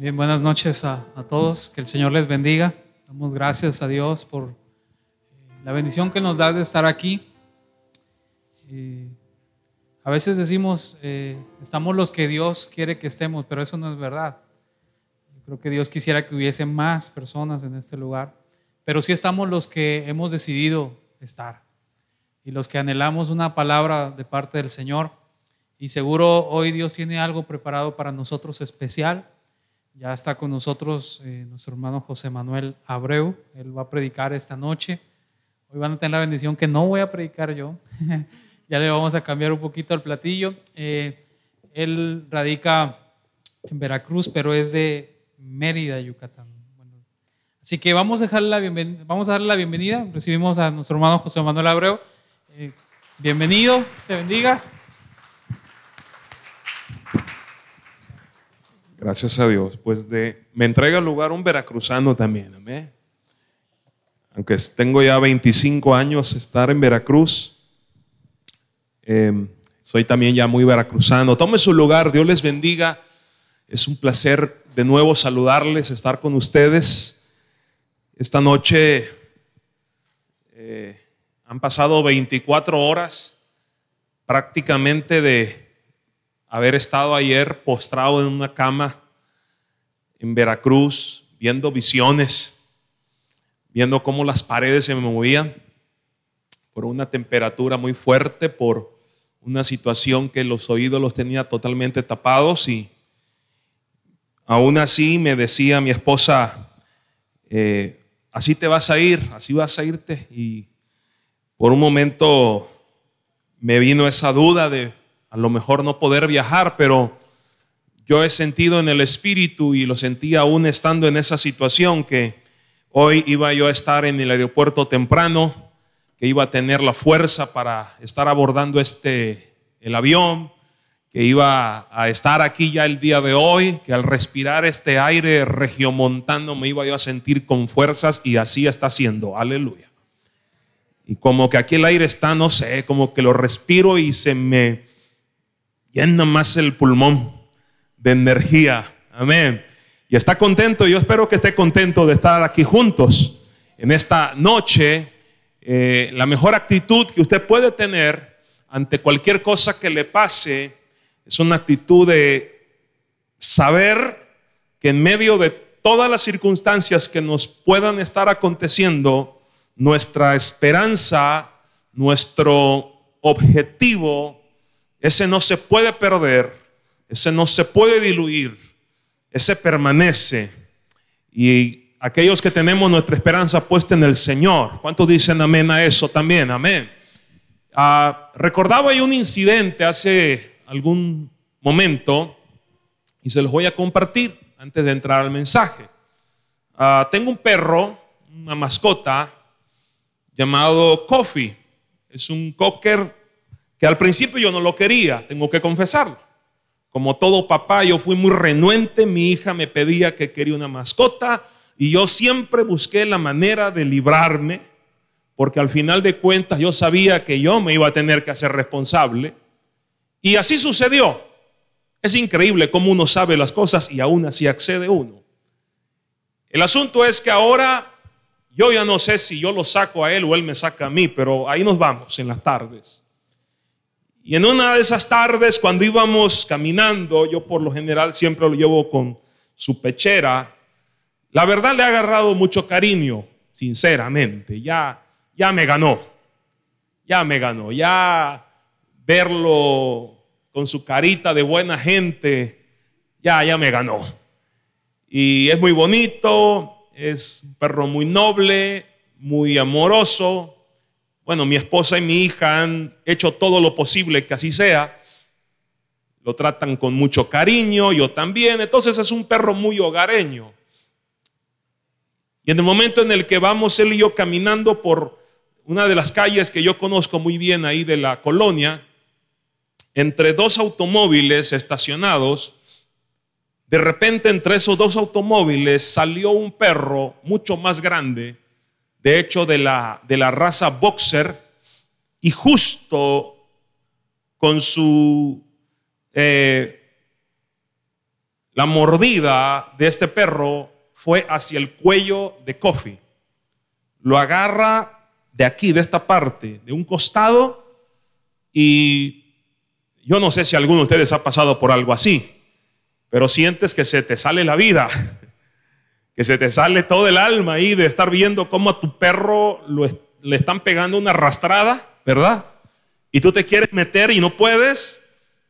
Bien, buenas noches a, todos. Que el Señor les bendiga. Damos gracias a Dios por eh, la bendición que nos da de estar aquí. Eh, a veces decimos, eh, estamos los que Dios quiere que estemos, pero eso no es verdad. Creo que Dios quisiera que hubiese más personas en este lugar, pero sí estamos los que hemos decidido estar y los que anhelamos una palabra de parte del Señor. Y seguro hoy Dios tiene algo preparado para nosotros especial ya está con nosotros eh, nuestro hermano José Manuel Abreu. Él va a predicar esta noche. Hoy van a tener la bendición que no voy a predicar yo. ya le vamos a cambiar un poquito el platillo. Eh, él radica en Veracruz, pero es de Mérida, Yucatán. así que vamos a, dejarle la vamos a darle la bienvenida. Recibimos a nuestro hermano José Manuel Abreu. Eh, bienvenido, se bendiga. Gracias a Dios. Pues de, me entrega el lugar un veracruzano también. Amén. Aunque tengo ya 25 años estar en Veracruz, em, soy también ya muy veracruzano. Tome su lugar, Dios les bendiga. Es un placer de nuevo saludarles, estar con ustedes. Esta noche eh, han pasado 24 horas prácticamente de haber estado ayer postrado en una cama en Veracruz, viendo visiones, viendo cómo las paredes se movían por una temperatura muy fuerte, por una situación que los oídos los tenía totalmente tapados y aún así me decía mi esposa, eh, así te vas a ir, así vas a irte. Y por un momento me vino esa duda de a lo mejor no poder viajar, pero yo he sentido en el espíritu y lo sentí aún estando en esa situación que hoy iba yo a estar en el aeropuerto temprano, que iba a tener la fuerza para estar abordando este el avión, que iba a estar aquí ya el día de hoy, que al respirar este aire regiomontano me iba yo a sentir con fuerzas y así está siendo. Aleluya. Y como que aquí el aire está, no sé, como que lo respiro y se me llena más el pulmón de energía. Amén. Y está contento, yo espero que esté contento de estar aquí juntos en esta noche. Eh, la mejor actitud que usted puede tener ante cualquier cosa que le pase es una actitud de saber que en medio de todas las circunstancias que nos puedan estar aconteciendo, nuestra esperanza, nuestro objetivo ese no se puede perder, ese no se puede diluir, ese permanece. Y aquellos que tenemos nuestra esperanza puesta en el Señor, ¿cuántos dicen amén a eso también? Amén. Ah, recordaba yo un incidente hace algún momento y se los voy a compartir antes de entrar al mensaje. Ah, tengo un perro, una mascota llamado Coffee. Es un cocker que al principio yo no lo quería, tengo que confesarlo. Como todo papá, yo fui muy renuente, mi hija me pedía que quería una mascota y yo siempre busqué la manera de librarme, porque al final de cuentas yo sabía que yo me iba a tener que hacer responsable. Y así sucedió. Es increíble cómo uno sabe las cosas y aún así accede uno. El asunto es que ahora yo ya no sé si yo lo saco a él o él me saca a mí, pero ahí nos vamos en las tardes. Y en una de esas tardes, cuando íbamos caminando, yo por lo general siempre lo llevo con su pechera, la verdad le ha agarrado mucho cariño, sinceramente. Ya, ya me ganó, ya me ganó, ya verlo con su carita de buena gente, ya, ya me ganó. Y es muy bonito, es un perro muy noble, muy amoroso, bueno, mi esposa y mi hija han hecho todo lo posible que así sea. Lo tratan con mucho cariño, yo también. Entonces es un perro muy hogareño. Y en el momento en el que vamos él y yo caminando por una de las calles que yo conozco muy bien ahí de la colonia, entre dos automóviles estacionados, de repente entre esos dos automóviles salió un perro mucho más grande de hecho de la, de la raza boxer, y justo con su, eh, la mordida de este perro fue hacia el cuello de Kofi. Lo agarra de aquí, de esta parte, de un costado, y yo no sé si alguno de ustedes ha pasado por algo así, pero sientes que se te sale la vida, que se te sale todo el alma ahí de estar viendo cómo a tu perro le están pegando una arrastrada, ¿verdad? Y tú te quieres meter y no puedes,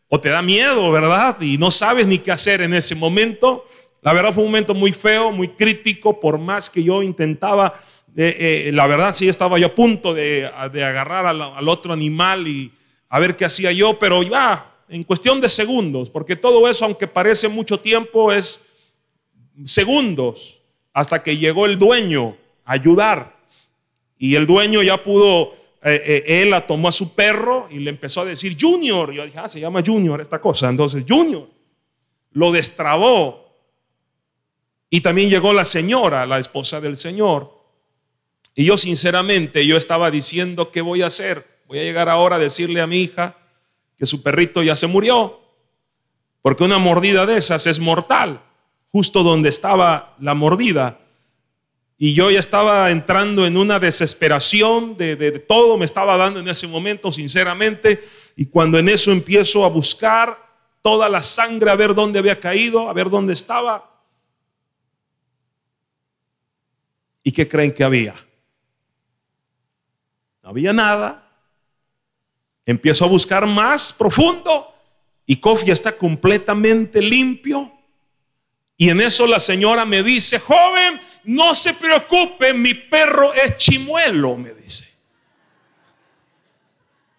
o te da miedo, ¿verdad? Y no sabes ni qué hacer en ese momento. La verdad fue un momento muy feo, muy crítico, por más que yo intentaba, eh, eh, la verdad sí estaba yo a punto de, agarrar al, otro animal y a ver qué hacía yo, pero ya, en cuestión de segundos, porque todo eso, aunque parece mucho tiempo, es segundos, hasta que llegó el dueño a ayudar. Y el dueño ya pudo eh, eh, él la tomó a su perro y le empezó a decir Junior. Yo dije, ah, se llama Junior esta cosa. Entonces, Junior lo destrabó. Y también llegó la señora, la esposa del Señor. Y yo sinceramente, yo estaba diciendo, ¿qué voy a hacer? Voy a llegar ahora a decirle a mi hija que su perrito ya se murió. Porque una mordida de esas es mortal. Justo donde estaba la mordida y yo ya estaba entrando en una desesperación de, de, todo, me estaba dando en ese momento, sinceramente. Y cuando en eso empiezo a buscar toda la sangre, a ver dónde había caído, a ver dónde estaba. ¿Y qué creen que había? No había nada. Empiezo a buscar más profundo y Kofi está completamente limpio. Y en eso la señora me dice, joven, no se preocupe, mi perro es chimuelo, me dice.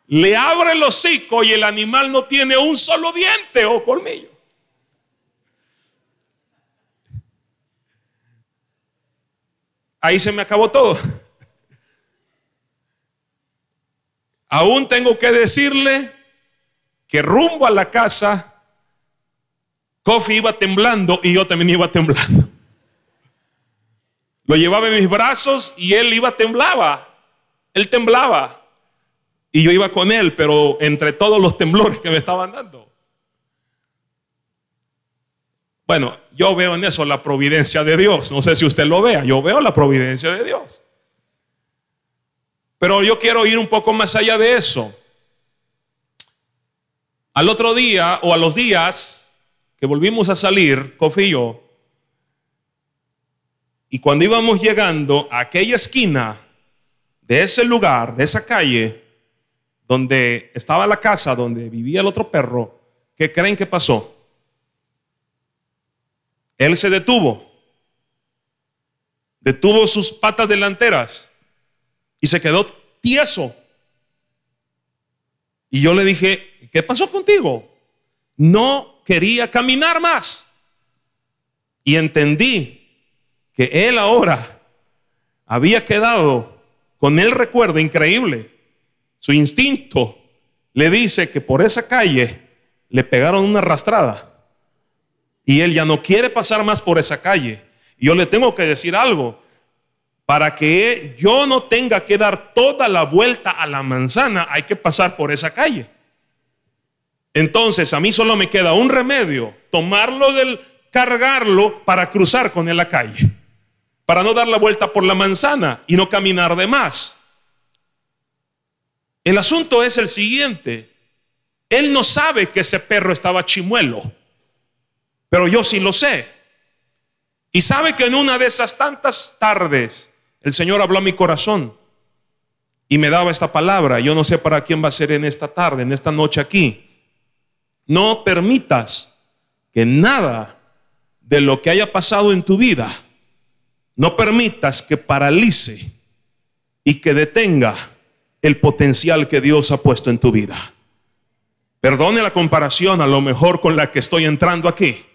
Le abre el hocico y el animal no tiene un solo diente o colmillo. Ahí se me acabó todo. Aún tengo que decirle que rumbo a la casa, Kofi iba temblando y yo también iba temblando. Lo llevaba en mis brazos y él iba, temblaba. Él temblaba. Y yo iba con él, pero entre todos los temblores que me estaban dando. Bueno, yo veo en eso la providencia de Dios. No sé si usted lo vea. Yo veo la providencia de Dios. Pero yo quiero ir un poco más allá de eso. Al otro día o a los días que volvimos a salir, Kofi y yo, y cuando íbamos llegando a aquella esquina de ese lugar, de esa calle, donde estaba la casa donde vivía el otro perro, ¿qué creen que pasó? Él se detuvo, detuvo sus patas delanteras y se quedó tieso. Y yo le dije, ¿qué pasó contigo? No quería caminar más. Y entendí que él ahora había quedado con el recuerdo increíble. Su instinto le dice que por esa calle le pegaron una arrastrada y él ya no quiere pasar más por esa calle. Y yo le tengo que decir algo, para que yo no tenga que dar toda la vuelta a la manzana, hay que pasar por esa calle. Entonces a mí solo me queda un remedio, tomarlo del, cargarlo para cruzar con él la calle para no dar la vuelta por la manzana y no caminar de más. El asunto es el siguiente. Él no sabe que ese perro estaba chimuelo, pero yo sí lo sé. Y sabe que en una de esas tantas tardes el Señor habló a mi corazón y me daba esta palabra. Yo no sé para quién va a ser en esta tarde, en esta noche aquí. No permitas que nada de lo que haya pasado en tu vida no permitas que paralice y que detenga el potencial que Dios ha puesto en tu vida. Perdone la comparación a lo mejor con la que estoy entrando aquí,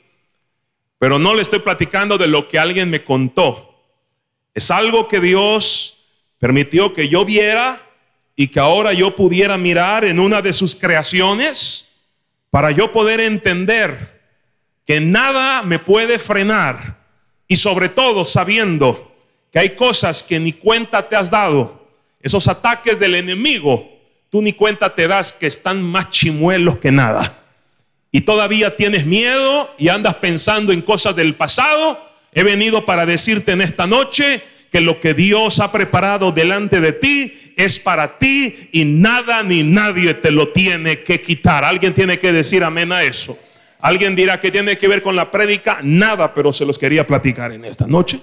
pero no le estoy platicando de lo que alguien me contó. Es algo que Dios permitió que yo viera y que ahora yo pudiera mirar en una de sus creaciones para yo poder entender que nada me puede frenar y sobre todo sabiendo que hay cosas que ni cuenta te has dado. Esos ataques del enemigo, tú ni cuenta te das que están más chimuelos que nada. y todavía tienes miedo y andas pensando en cosas del pasado, he venido para decirte en esta noche que lo que Dios ha preparado delante de ti es para ti y nada ni nadie te lo tiene que quitar. Alguien tiene que decir amén a eso. Alguien dirá que tiene que ver con la prédica, nada, pero se los quería platicar en esta noche,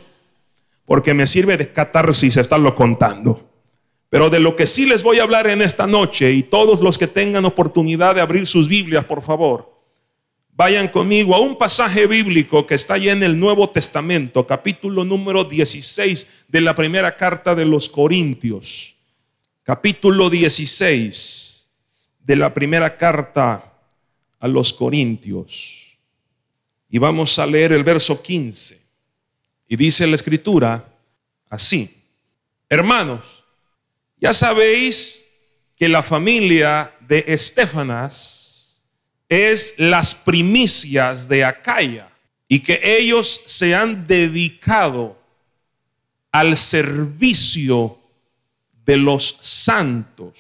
porque me sirve de catarsis estarlo contando. Pero de lo que sí les voy a hablar en esta noche, y todos los que tengan oportunidad de abrir sus Biblias, por favor, vayan conmigo a un pasaje bíblico que está allí en el Nuevo Testamento, capítulo número 16 de la primera carta de los Corintios. Capítulo 16 de la primera carta a los Corintios. Y vamos a leer el verso 15. Y dice la escritura así. Hermanos, ya sabéis que la familia de Estefanas es las primicias de Acaya y que ellos se han dedicado al servicio de los santos.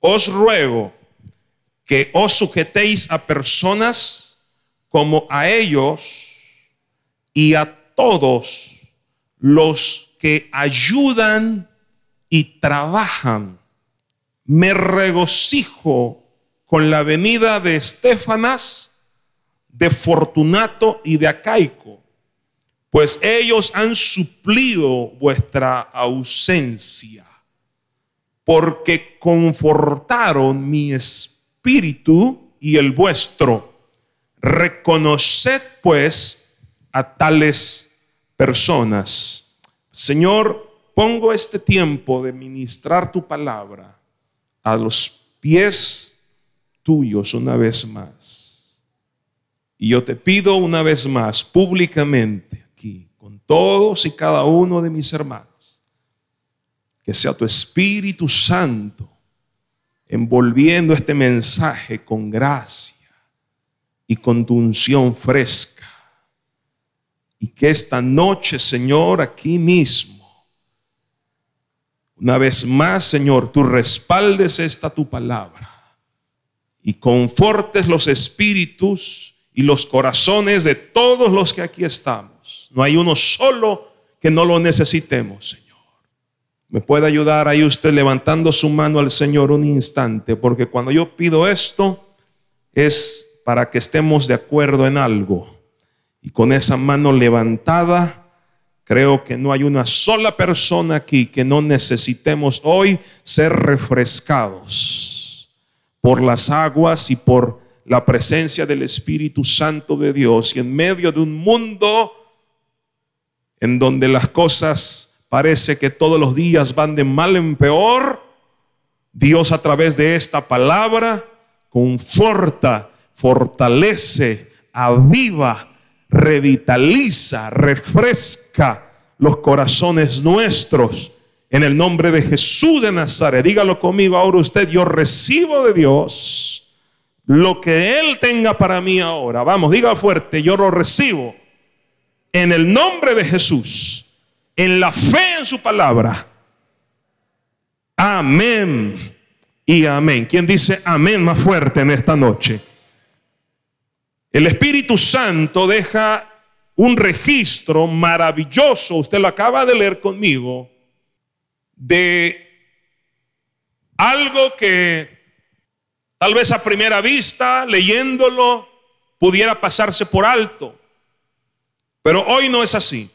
Os ruego que os sujetéis a personas como a ellos y a todos los que ayudan y trabajan. Me regocijo con la venida de Estefanas, de Fortunato y de Acaico, pues ellos han suplido vuestra ausencia, porque confortaron mi espíritu y el vuestro. Reconoced pues a tales personas. Señor, pongo este tiempo de ministrar tu palabra a los pies tuyos una vez más. Y yo te pido una vez más, públicamente, todos y cada uno de mis hermanos, que sea tu Espíritu Santo envolviendo este mensaje con gracia y con tu unción fresca. Y que esta noche, Señor, aquí mismo, una vez más, Señor, tú respaldes esta tu palabra y confortes los espíritus y los corazones de todos los que aquí estamos. No hay uno solo que no lo necesitemos, Señor. ¿Me puede ayudar ahí usted levantando su mano al Señor un instante? Porque cuando yo pido esto es para que estemos de acuerdo en algo. Y con esa mano levantada, creo que no hay una sola persona aquí que no necesitemos hoy ser refrescados por las aguas y por la presencia del Espíritu Santo de Dios. Y en medio de un mundo en donde las cosas parece que todos los días van de mal en peor, Dios a través de esta palabra conforta, fortalece, aviva, revitaliza, refresca los corazones nuestros. En el nombre de Jesús de Nazaret, dígalo conmigo ahora usted, yo recibo de Dios lo que Él tenga para mí ahora. Vamos, diga fuerte, yo lo recibo en el nombre de Jesús en la fe en su palabra. Amén y amén. ¿Quién dice amén más fuerte en esta noche? El Espíritu Santo deja un registro maravilloso, usted lo acaba de leer conmigo, de algo que tal vez a primera vista, leyéndolo, pudiera pasarse por alto. Pero hoy no es así.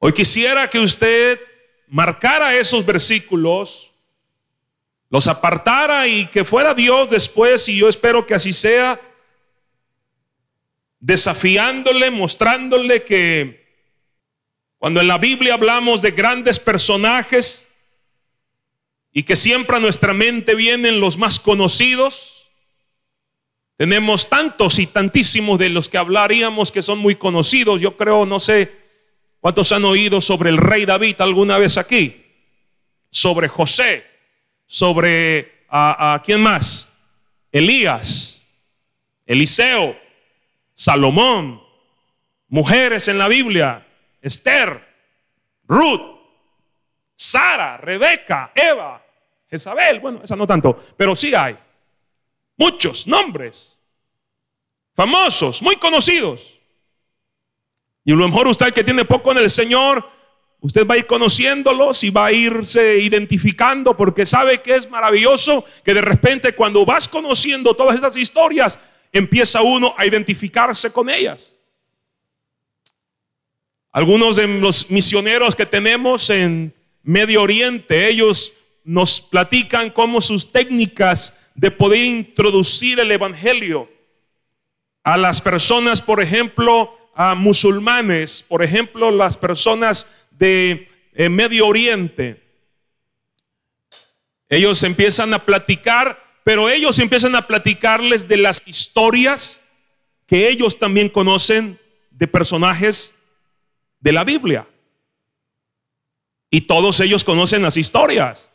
Hoy quisiera que usted marcara esos versículos, los apartara y que fuera Dios después, y yo espero que así sea, desafiándole, mostrándole que cuando en la Biblia hablamos de grandes personajes y que siempre a nuestra mente vienen los más conocidos, tenemos tantos y tantísimos de los que hablaríamos que son muy conocidos, yo creo, no sé, ¿Cuántos han oído sobre el rey David alguna vez aquí? Sobre José, sobre a, quién más? Elías, Eliseo, Salomón, mujeres en la Biblia, Esther, Ruth, Sara, Rebeca, Eva, Jezabel, bueno, esa no tanto, pero sí hay. Muchos nombres. Famosos, muy conocidos. Y a lo mejor usted que tiene poco en el Señor, usted va a ir conociéndolos y va a irse identificando porque sabe que es maravilloso que de repente cuando vas conociendo todas estas historias, empieza uno a identificarse con ellas. Algunos de los misioneros que tenemos en Medio Oriente, ellos nos platican cómo sus técnicas de poder introducir el Evangelio a las personas, por ejemplo, a musulmanes, por ejemplo, las personas de eh, Medio Oriente. Ellos empiezan a platicar, pero ellos empiezan a platicarles de las historias que ellos también conocen de personajes de la Biblia. Y todos ellos conocen las historias.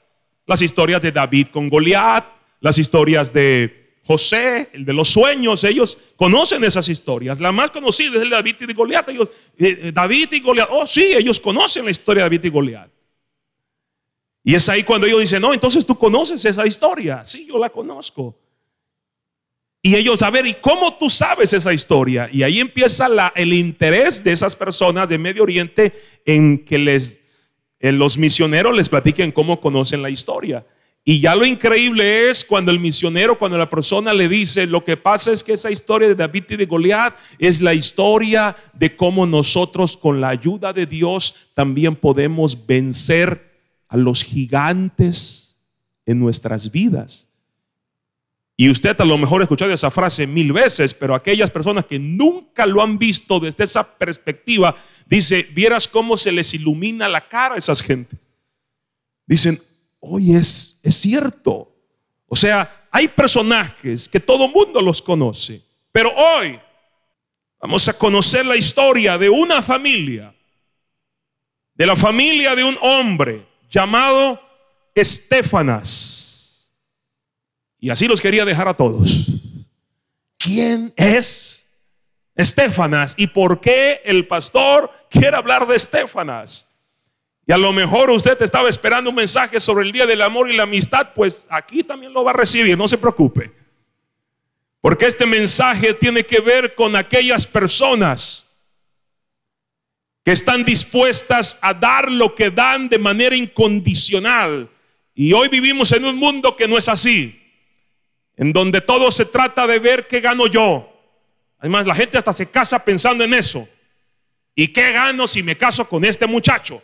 Las historias de David con Goliat, las historias de José, el de los sueños, ellos conocen esas historias. La más conocida es el de David y Goliat. Eh, eh, David y Goliat, oh sí, ellos conocen la historia de David y Goliat. Y es ahí cuando ellos dicen, no, entonces tú conoces esa historia. Sí, yo la conozco. Y ellos, a ver, ¿y cómo tú sabes esa historia? Y ahí empieza la, el interés de esas personas de Medio Oriente en que les, en los misioneros les platiquen cómo conocen la historia. Y ya lo increíble es cuando el misionero, cuando la persona le dice, lo que pasa es que esa historia de David y de Goliat es la historia de cómo nosotros con la ayuda de Dios también podemos vencer a los gigantes en nuestras vidas. Y usted a lo mejor ha escuchado esa frase mil veces, pero aquellas personas que nunca lo han visto desde esa perspectiva, dice, vieras cómo se les ilumina la cara a esas gente. Dicen, hoy es, es cierto. O sea, hay personajes que todo mundo los conoce, pero hoy vamos a conocer la historia de una familia, de la familia de un hombre llamado Estefanas. Y así los quería dejar a todos. ¿Quién es Estefanas? ¿Y por qué el pastor quiere hablar de Estefanas? Y a lo mejor usted estaba esperando un mensaje sobre el día del amor y la amistad, pues aquí también lo va a recibir, no se preocupe. Porque este mensaje tiene que ver con aquellas personas que están dispuestas a dar lo que dan de manera incondicional. Y hoy vivimos en un mundo que no es así en donde todo se trata de ver qué gano yo. Además, la gente hasta se casa pensando en eso. ¿Y qué gano si me caso con este muchacho?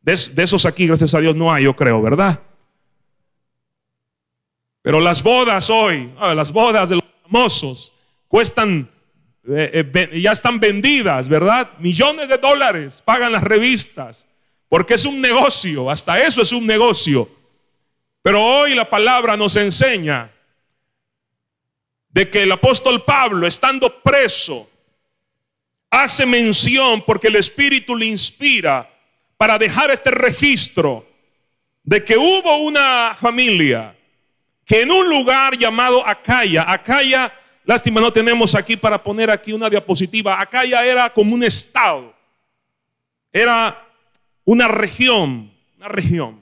De, esos aquí, gracias a Dios, no hay, yo creo, ¿verdad? Pero las bodas hoy, las bodas de los famosos, cuestan, eh, eh, ya están vendidas, ¿verdad? Millones de dólares pagan las revistas, porque es un negocio, hasta eso es un negocio. Pero hoy la palabra nos enseña de que el apóstol Pablo, estando preso, hace mención porque el Espíritu le inspira para dejar este registro de que hubo una familia que en un lugar llamado Acaya, Acaya, lástima no tenemos aquí para poner aquí una diapositiva, Acaya era como un estado, era una región, una región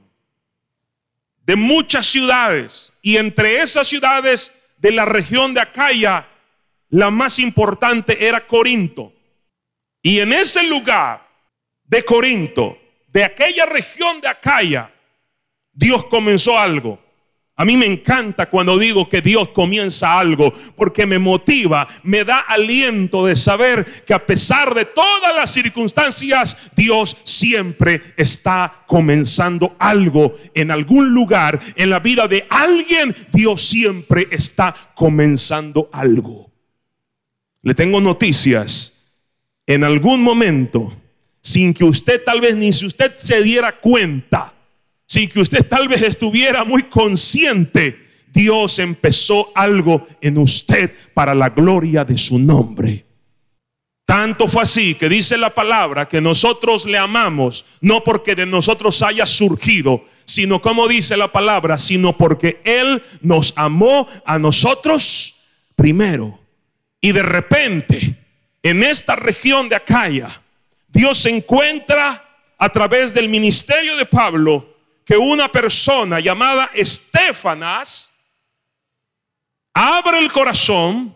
de muchas ciudades y entre esas ciudades de la región de Acaya, la más importante era Corinto. Y en ese lugar de Corinto, de aquella región de Acaya, Dios comenzó algo. A mí me encanta cuando digo que Dios comienza algo, porque me motiva, me da aliento de saber que a pesar de todas las circunstancias, Dios siempre está comenzando algo en algún lugar, en la vida de alguien, Dios siempre está comenzando algo. Le tengo noticias, en algún momento, sin que usted tal vez ni si usted se diera cuenta, sin que usted tal vez estuviera muy consciente, Dios empezó algo en usted para la gloria de su nombre. Tanto fue así que dice la palabra que nosotros le amamos, no porque de nosotros haya surgido, sino como dice la palabra, sino porque Él nos amó a nosotros primero. Y de repente, en esta región de Acaya, Dios encuentra a través del ministerio de Pablo que una persona llamada Estefanas abre el corazón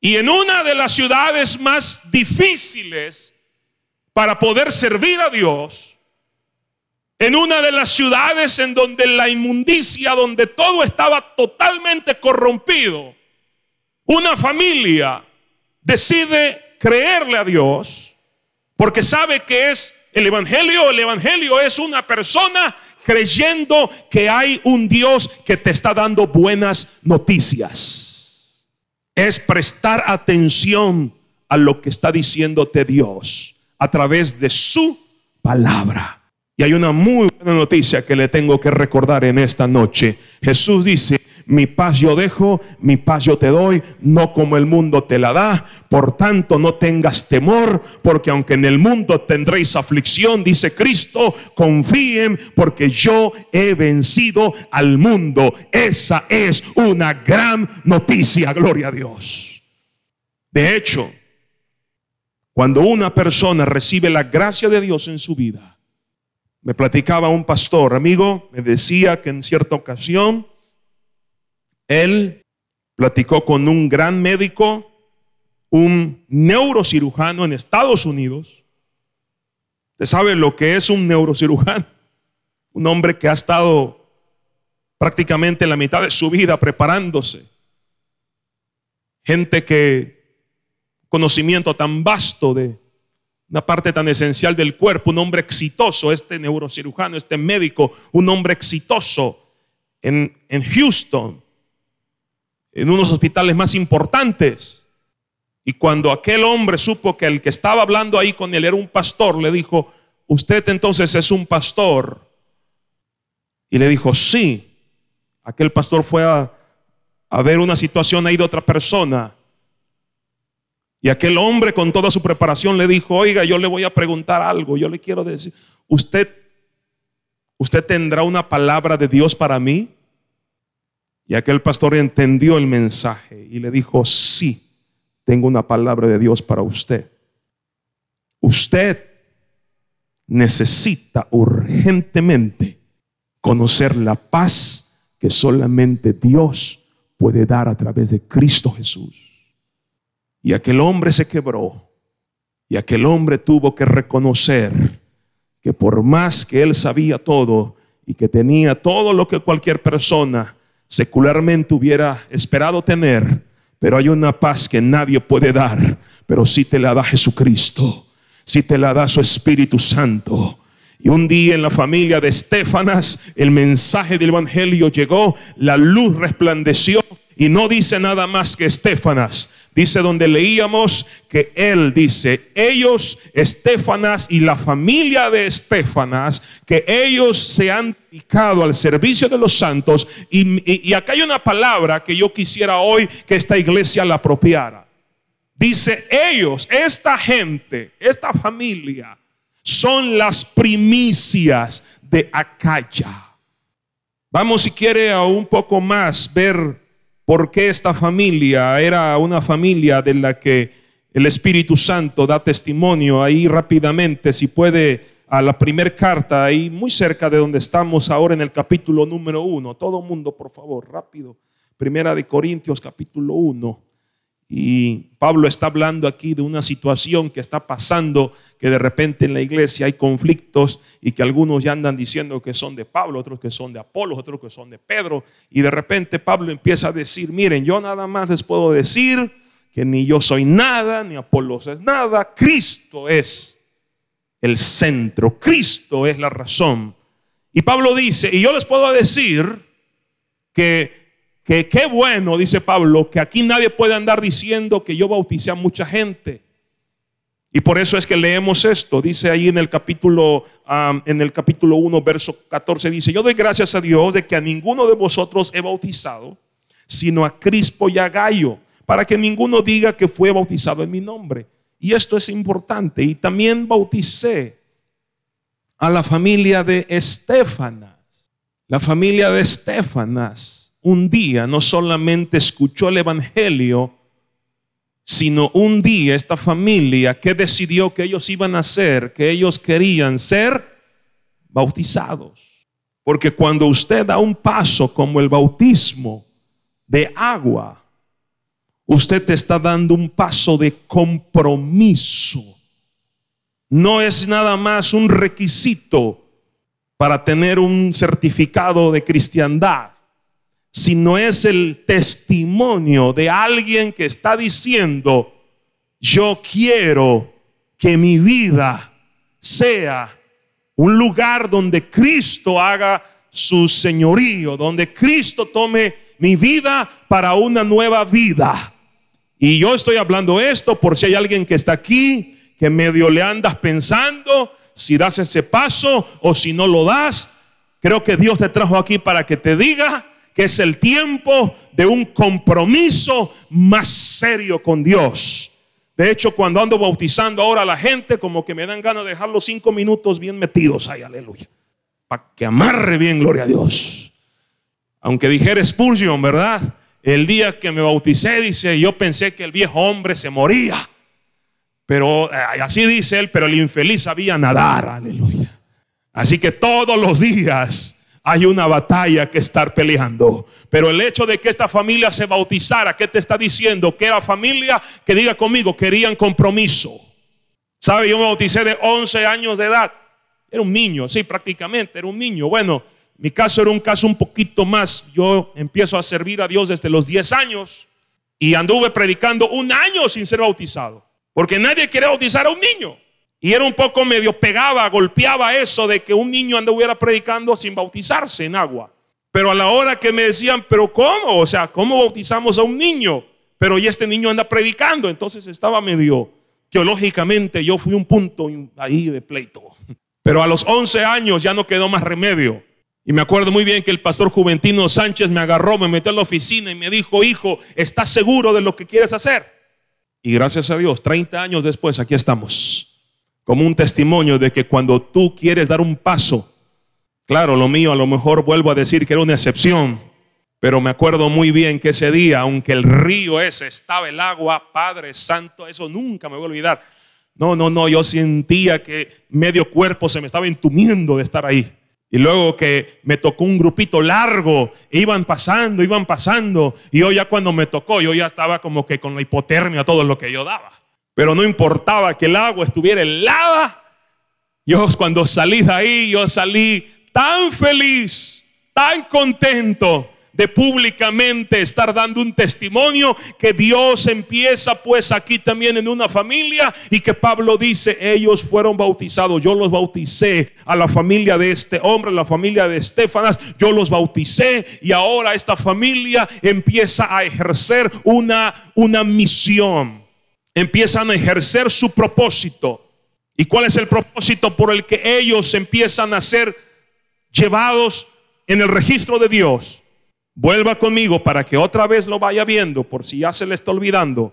y en una de las ciudades más difíciles para poder servir a Dios, en una de las ciudades en donde la inmundicia, donde todo estaba totalmente corrompido, una familia decide creerle a Dios porque sabe que es el Evangelio. El Evangelio es una persona creyendo que hay un Dios que te está dando buenas noticias. Es prestar atención a lo que está diciéndote Dios a través de su palabra. Y hay una muy buena noticia que le tengo que recordar en esta noche. Jesús dice, mi paz yo dejo, mi paz yo te doy, no como el mundo te la da. Por tanto, no tengas temor, porque aunque en el mundo tendréis aflicción, dice Cristo, confíen porque yo he vencido al mundo. Esa es una gran noticia, gloria a Dios. De hecho, cuando una persona recibe la gracia de Dios en su vida, me platicaba un pastor, amigo, me decía que en cierta ocasión él platicó con un gran médico, un neurocirujano en Estados Unidos. Usted sabe lo que es un neurocirujano, un hombre que ha estado prácticamente la mitad de su vida preparándose. Gente que conocimiento tan vasto de una parte tan esencial del cuerpo, un hombre exitoso, este neurocirujano, este médico, un hombre exitoso en, en Houston, en unos hospitales más importantes. Y cuando aquel hombre supo que el que estaba hablando ahí con él era un pastor, le dijo, usted entonces es un pastor. Y le dijo, sí. Aquel pastor fue a, ver una situación ahí de otra persona y aquel hombre con toda su preparación le dijo, oiga, yo le voy a preguntar algo, yo le quiero decir, ¿usted, usted tendrá una palabra de Dios para mí? Y aquel pastor entendió el mensaje y le dijo, sí, tengo una palabra de Dios para usted. Usted necesita urgentemente conocer la paz que solamente Dios puede dar a través de Cristo Jesús. Y aquel hombre se quebró. Y aquel hombre tuvo que reconocer que por más que él sabía todo y que tenía todo lo que cualquier persona secularmente hubiera esperado tener, pero hay una paz que nadie puede dar, pero sí te la da Jesucristo, sí te la da su Espíritu Santo. Y un día en la familia de Estefanas el mensaje del Evangelio llegó, la luz resplandeció y no dice nada más que Estefanas, Dice donde leíamos que él dice, ellos, Estefanas y la familia de Estefanas, que ellos se han dedicado al servicio de los santos. Y, y acá hay una palabra que yo quisiera hoy que esta iglesia la apropiara. Dice, ellos, esta gente, esta familia, son las primicias de Acaya. Vamos si quiere a un poco más ver por qué esta familia era una familia de la que el Espíritu Santo da testimonio ahí rápidamente, si puede, a la primera carta, ahí muy cerca de donde estamos ahora en el capítulo número uno. Todo mundo, por favor, rápido. Primera de Corintios, capítulo uno. Y Pablo está hablando aquí de una situación que está pasando, que de repente en la iglesia hay conflictos y que algunos ya andan diciendo que son de Pablo, otros que son de Apolo, otros que son de Pedro. Y de repente Pablo empieza a decir, miren, yo nada más les puedo decir que ni yo soy nada, ni Apolo es nada, Cristo es el centro, Cristo es la razón. Y Pablo dice, y yo les puedo decir que que qué bueno, dice Pablo, que aquí nadie puede andar diciendo que yo bauticé a mucha gente. Y por eso es que leemos esto. Dice ahí en el capítulo, en el capítulo 1, verso 14, dice, yo doy gracias a Dios de que a ninguno de vosotros he bautizado, sino a Crispo y a Gallo, para que ninguno diga que fue bautizado en mi nombre. Y esto es importante. Y también bauticé a la familia de Estefanas. La familia de Estefanas un día no solamente escuchó el Evangelio, sino un día esta familia que decidió que ellos iban a ser, que ellos querían ser bautizados. Porque cuando usted da un paso como el bautismo, de agua, usted te está dando un paso de compromiso. No es nada más un requisito para tener un certificado de cristiandad, sino es el testimonio de alguien que está diciendo, yo quiero que mi vida sea un lugar donde Cristo haga su señorío, donde Cristo tome mi vida para una nueva vida. Y yo estoy hablando esto por si hay alguien que está aquí, que medio le andas pensando si das ese paso o si no lo das. Creo que Dios te trajo aquí para que te diga que es el tiempo de un compromiso más serio con Dios. De hecho, cuando ando bautizando ahora a la gente, como que me dan ganas de dejar los cinco minutos bien metidos ahí, aleluya. Para que amarre bien, gloria a Dios. Aunque dijera Spurgeon, ¿verdad? El día que me bauticé, dice, yo pensé que el viejo hombre se moría. Pero eh, así dice él, pero el infeliz sabía nadar, aleluya. Así que todos los días hay una batalla que estar peleando. Pero el hecho de que esta familia se bautizara, ¿qué te está diciendo? Que era familia que diga conmigo, querían compromiso. ¿Sabe? Yo me bauticé de 11 años de edad. Era un niño, sí, prácticamente, era un niño. Bueno, mi caso era un caso un poquito más. Yo empiezo a servir a Dios desde los 10 años y anduve predicando un año sin ser bautizado. Porque nadie quiere bautizar a un niño. Y era un poco medio pegaba, golpeaba eso de que un niño anduviera predicando sin bautizarse en agua. Pero a la hora que me decían, pero ¿cómo? O sea, ¿cómo bautizamos a un niño? Pero y este niño anda predicando. Entonces estaba medio teológicamente, yo fui un punto ahí de pleito. Pero a los 11 años ya no quedó más remedio. Y me acuerdo muy bien que el pastor Juventino Sánchez me agarró, me metió en la oficina y me dijo, hijo, ¿estás seguro de lo que quieres hacer? Y gracias a Dios, 30 años después, aquí estamos. Como un testimonio de que cuando tú quieres dar un paso, claro, lo mío a lo mejor vuelvo a decir que era una excepción, pero me acuerdo muy bien que ese día, aunque el río ese estaba el agua, Padre Santo, eso nunca me voy a olvidar. No, no, no, yo sentía que medio cuerpo se me estaba entumiendo de estar ahí. Y luego que me tocó un grupito largo, iban pasando, iban pasando. Y yo ya cuando me tocó, yo ya estaba como que con la hipotermia, todo lo que yo daba. Pero no importaba que el agua estuviera helada. Yo cuando salí de ahí, yo salí tan feliz, tan contento de públicamente estar dando un testimonio que Dios empieza pues aquí también en una familia y que Pablo dice, ellos fueron bautizados, yo los bauticé a la familia de este hombre, a la familia de Estefanas, yo los bauticé y ahora esta familia empieza a ejercer una, una misión, empiezan a ejercer su propósito. ¿Y cuál es el propósito por el que ellos empiezan a ser llevados en el registro de Dios? Vuelva conmigo para que otra vez lo vaya viendo, por si ya se le está olvidando.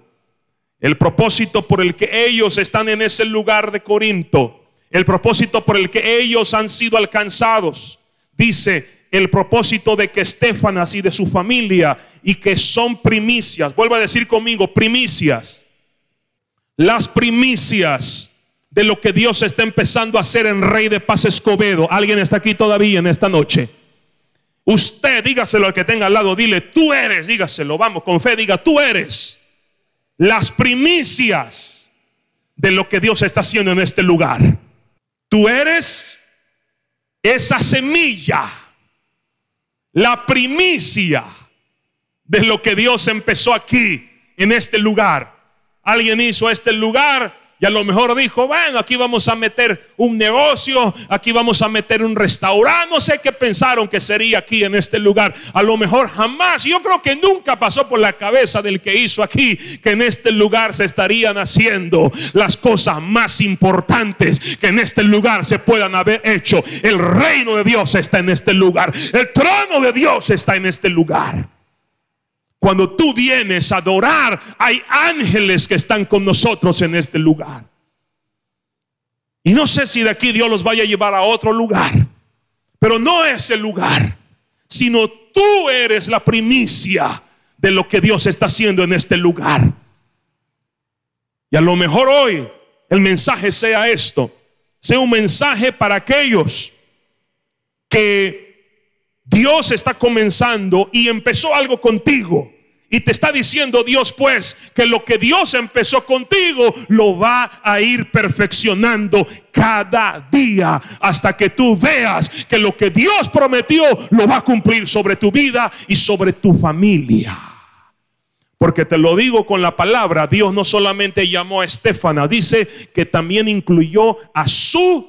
El propósito por el que ellos están en ese lugar de Corinto, el propósito por el que ellos han sido alcanzados, dice el propósito de que Estefanas y de su familia y que son primicias, vuelva a decir conmigo, primicias, las primicias de lo que Dios está empezando a hacer en Rey de Paz Escobedo. ¿Alguien está aquí todavía en esta noche? Usted, dígaselo al que tenga al lado, dile, tú eres, dígaselo, vamos, con fe, diga, tú eres las primicias de lo que Dios está haciendo en este lugar. Tú eres esa semilla, la primicia de lo que Dios empezó aquí, en este lugar. Alguien hizo este lugar y a lo mejor dijo, bueno, aquí vamos a meter un negocio, aquí vamos a meter un restaurante. No sé qué pensaron que sería aquí en este lugar. A lo mejor jamás, yo creo que nunca pasó por la cabeza del que hizo aquí que en este lugar se estarían haciendo las cosas más importantes que en este lugar se puedan haber hecho. El reino de Dios está en este lugar. El trono de Dios está en este lugar. Cuando tú vienes a adorar, hay ángeles que están con nosotros en este lugar. Y no sé si de aquí Dios los vaya a llevar a otro lugar, pero no es el lugar, sino tú eres la primicia de lo que Dios está haciendo en este lugar. Y a lo mejor hoy el mensaje sea esto, sea un mensaje para aquellos que Dios está comenzando y empezó algo contigo. Y te está diciendo Dios pues que lo que Dios empezó contigo lo va a ir perfeccionando cada día hasta que tú veas que lo que Dios prometió lo va a cumplir sobre tu vida y sobre tu familia. Porque te lo digo con la palabra, Dios no solamente llamó a Estefana, dice que también incluyó a su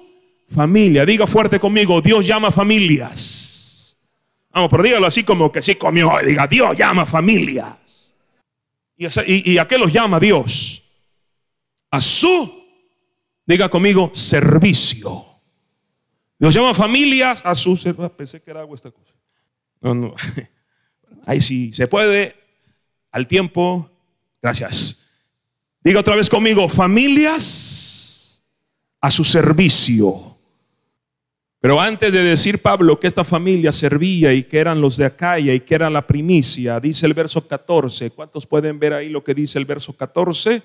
familia. Diga fuerte conmigo, Dios llama familias. Vamos, pero dígalo así como que sí comió. Diga, Dios llama familias. ¿Y, a qué los llama Dios? A su, diga conmigo, servicio. Dios llama familias a su servicio. Ah, pensé que era algo esta cosa. No, no. Ahí sí, se puede. Al tiempo. Gracias. Diga otra vez conmigo, familias a su servicio. Pero antes de decir Pablo que esta familia servía y que eran los de Acaya y que era la primicia, dice el verso 14. ¿Cuántos pueden ver ahí lo que dice el verso 14?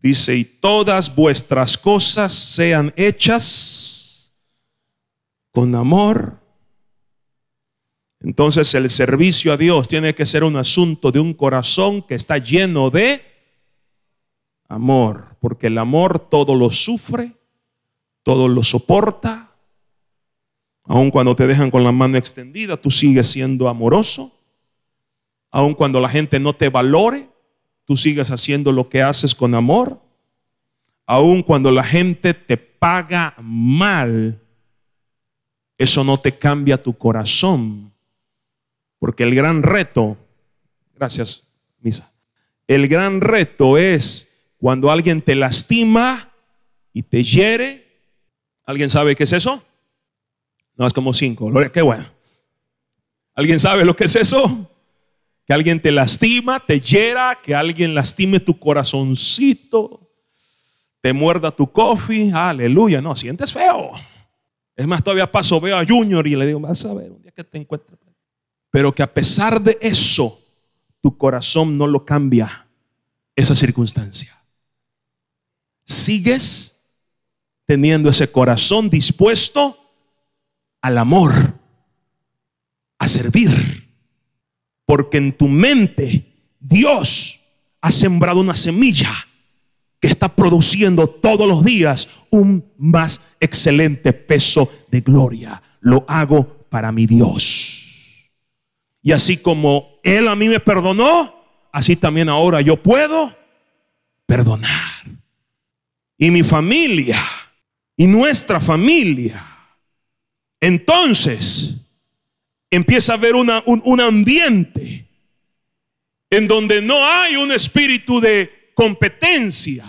Dice, y todas vuestras cosas sean hechas con amor. Entonces el servicio a Dios tiene que ser un asunto de un corazón que está lleno de amor, porque el amor todo lo sufre, todo lo soporta Aun cuando te dejan con la mano extendida, tú sigues siendo amoroso. Aun cuando la gente no te valore, tú sigues haciendo lo que haces con amor. Aun cuando la gente te paga mal, eso no te cambia tu corazón. Porque el gran reto, gracias, Misa, el gran reto es cuando alguien te lastima y te hiere. ¿Alguien sabe qué es eso? No, es como cinco. Qué bueno. ¿Alguien sabe lo que es eso? Que alguien te lastima, te hiera, que alguien lastime tu corazoncito, te muerda tu coffee. Aleluya. No, sientes feo. Es más, todavía paso, veo a Junior y le digo, vas a ver un día que te encuentre. Pero que a pesar de eso, tu corazón no lo cambia esa circunstancia. Sigues teniendo ese corazón dispuesto al amor, a servir. Porque en tu mente Dios ha sembrado una semilla que está produciendo todos los días un más excelente peso de gloria. Lo hago para mi Dios. Y así como Él a mí me perdonó, así también ahora yo puedo perdonar. Y mi familia y nuestra familia entonces empieza a haber un, ambiente en donde no hay un espíritu de competencia,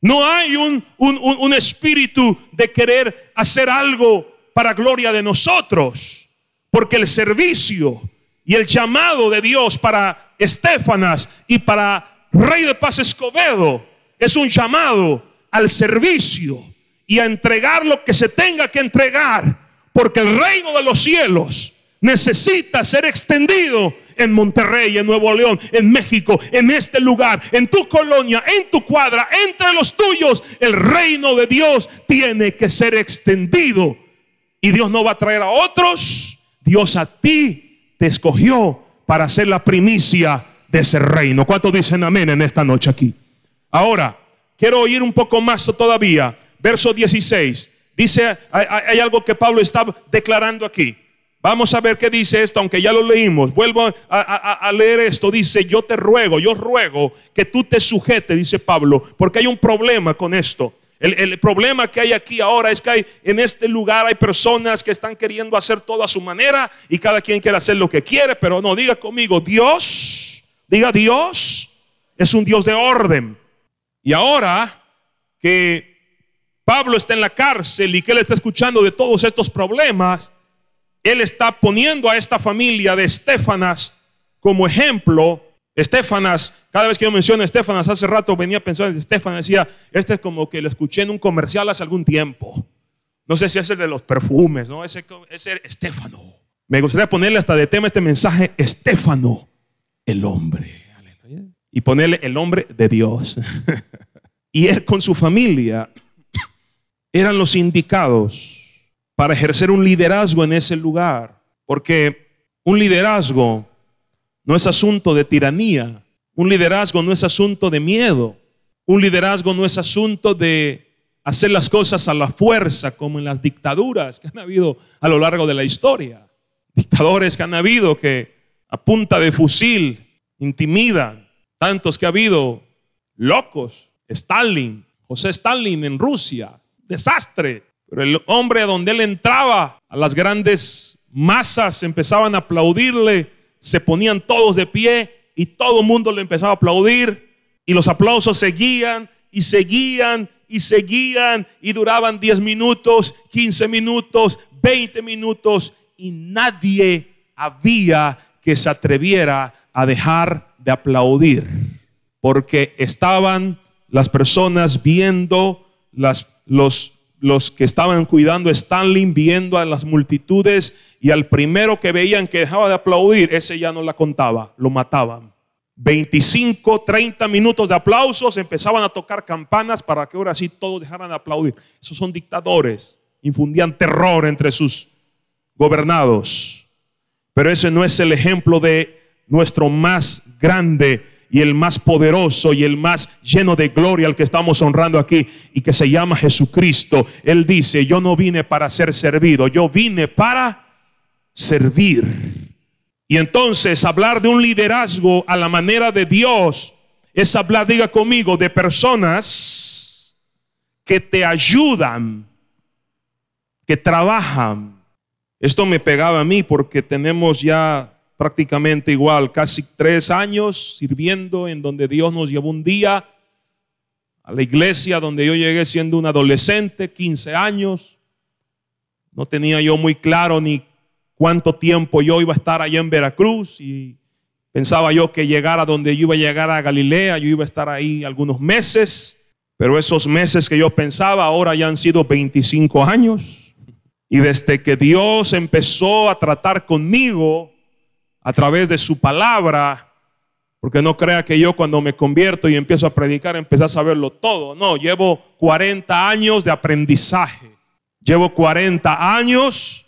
no hay un, espíritu de querer hacer algo para gloria de nosotros, porque el servicio y el llamado de Dios para Estefanas y para Rey de Paz Escobedo es un llamado al servicio y a entregar lo que se tenga que entregar porque el reino de los cielos necesita ser extendido en Monterrey, en Nuevo León, en México, en este lugar, en tu colonia, en tu cuadra, entre los tuyos. El reino de Dios tiene que ser extendido. Y Dios no va a traer a otros. Dios a ti te escogió para ser la primicia de ese reino. ¿Cuántos dicen amén en esta noche aquí? Ahora, quiero oír un poco más todavía. Verso 16. Dice, hay, algo que Pablo está declarando aquí. Vamos a ver qué dice esto, aunque ya lo leímos. Vuelvo a, leer esto. Dice, yo te ruego, yo ruego que tú te sujetes, dice Pablo, porque hay un problema con esto. El, problema que hay aquí ahora es que en este lugar hay personas que están queriendo hacer todo a su manera y cada quien quiere hacer lo que quiere, pero no, diga conmigo, Dios, diga Dios, es un Dios de orden. Y ahora que Pablo está en la cárcel y que él está escuchando de todos estos problemas, él está poniendo a esta familia de Estefanas como ejemplo. Estefanas, cada vez que yo menciono a Estefanas, hace rato venía pensando en Estefanas, decía, este es como que lo escuché en un comercial hace algún tiempo. No sé si es el de los perfumes, ¿no? Ese, ese Estefano. Me gustaría ponerle hasta de tema este mensaje, Estefano, el hombre. Y ponerle el hombre de Dios. y él con su familia eran los indicados para ejercer un liderazgo en ese lugar. Porque un liderazgo no es asunto de tiranía, un liderazgo no es asunto de miedo, un liderazgo no es asunto de hacer las cosas a la fuerza como en las dictaduras que han habido a lo largo de la historia. Dictadores que han habido que a punta de fusil intimidan, tantos que ha habido, locos, Stalin, José Stalin en Rusia, desastre. Pero el hombre a donde él entraba, a las grandes masas empezaban a aplaudirle, se ponían todos de pie y todo el mundo le empezaba a aplaudir y los aplausos seguían y seguían y seguían y duraban 10 minutos, 15 minutos, 20 minutos y nadie había que se atreviera a dejar de aplaudir porque estaban las personas viendo las, los, los que estaban cuidando Stanley, viendo a las multitudes y al primero que veían que dejaba de aplaudir, ese ya no la contaba, lo mataban. 25, 30 minutos de aplausos, empezaban a tocar campanas para que ahora sí todos dejaran de aplaudir. Esos son dictadores, infundían terror entre sus gobernados. Pero ese no es el ejemplo de nuestro más grande y el más poderoso y el más lleno de gloria al que estamos honrando aquí y que se llama Jesucristo. Él dice, yo no vine para ser servido, yo vine para servir. Y entonces hablar de un liderazgo a la manera de Dios es hablar, diga conmigo, de personas que te ayudan, que trabajan. Esto me pegaba a mí porque tenemos ya prácticamente igual, casi tres años sirviendo en donde Dios nos llevó un día a la iglesia donde yo llegué siendo un adolescente, 15 años. No tenía yo muy claro ni cuánto tiempo yo iba a estar allá en Veracruz y pensaba yo que llegara donde yo iba a llegar a Galilea, yo iba a estar ahí algunos meses, pero esos meses que yo pensaba ahora ya han sido 25 años. Y desde que Dios empezó a tratar conmigo, a través de su palabra, porque no crea que yo cuando me convierto y empiezo a predicar empecé a saberlo todo. No, llevo 40 años de aprendizaje. Llevo 40 años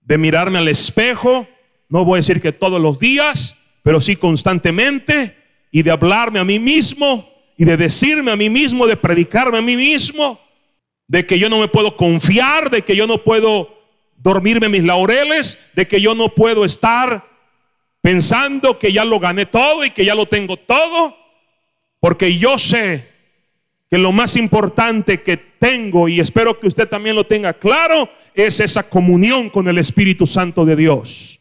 de mirarme al espejo, no voy a decir que todos los días, pero sí constantemente, y de hablarme a mí mismo, y de decirme a mí mismo, de predicarme a mí mismo, de que yo no me puedo confiar, de que yo no puedo dormirme mis laureles, de que yo no puedo estar pensando que ya lo gané todo y que ya lo tengo todo, porque yo sé que lo más importante que tengo, y espero que usted también lo tenga claro, es esa comunión con el Espíritu Santo de Dios,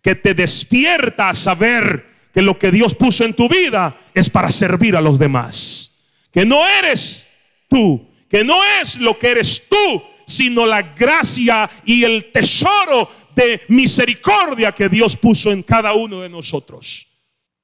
que te despierta a saber que lo que Dios puso en tu vida es para servir a los demás, que no eres tú, que no es lo que eres tú, sino la gracia y el tesoro de misericordia que Dios puso en cada uno de nosotros.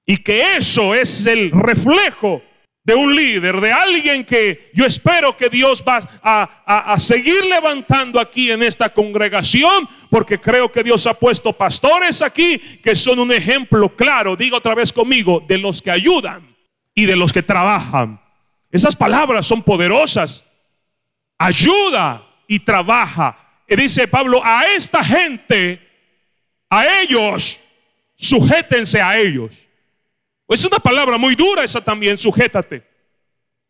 Y que eso es el reflejo de un líder, de alguien que yo espero que Dios va a, a, seguir levantando aquí en esta congregación, porque creo que Dios ha puesto pastores aquí que son un ejemplo claro, diga otra vez conmigo, de los que ayudan y de los que trabajan. Esas palabras son poderosas. Ayuda y trabaja. Y dice Pablo, a esta gente, a ellos, sujétense a ellos. Es una palabra muy dura esa también, sujétate.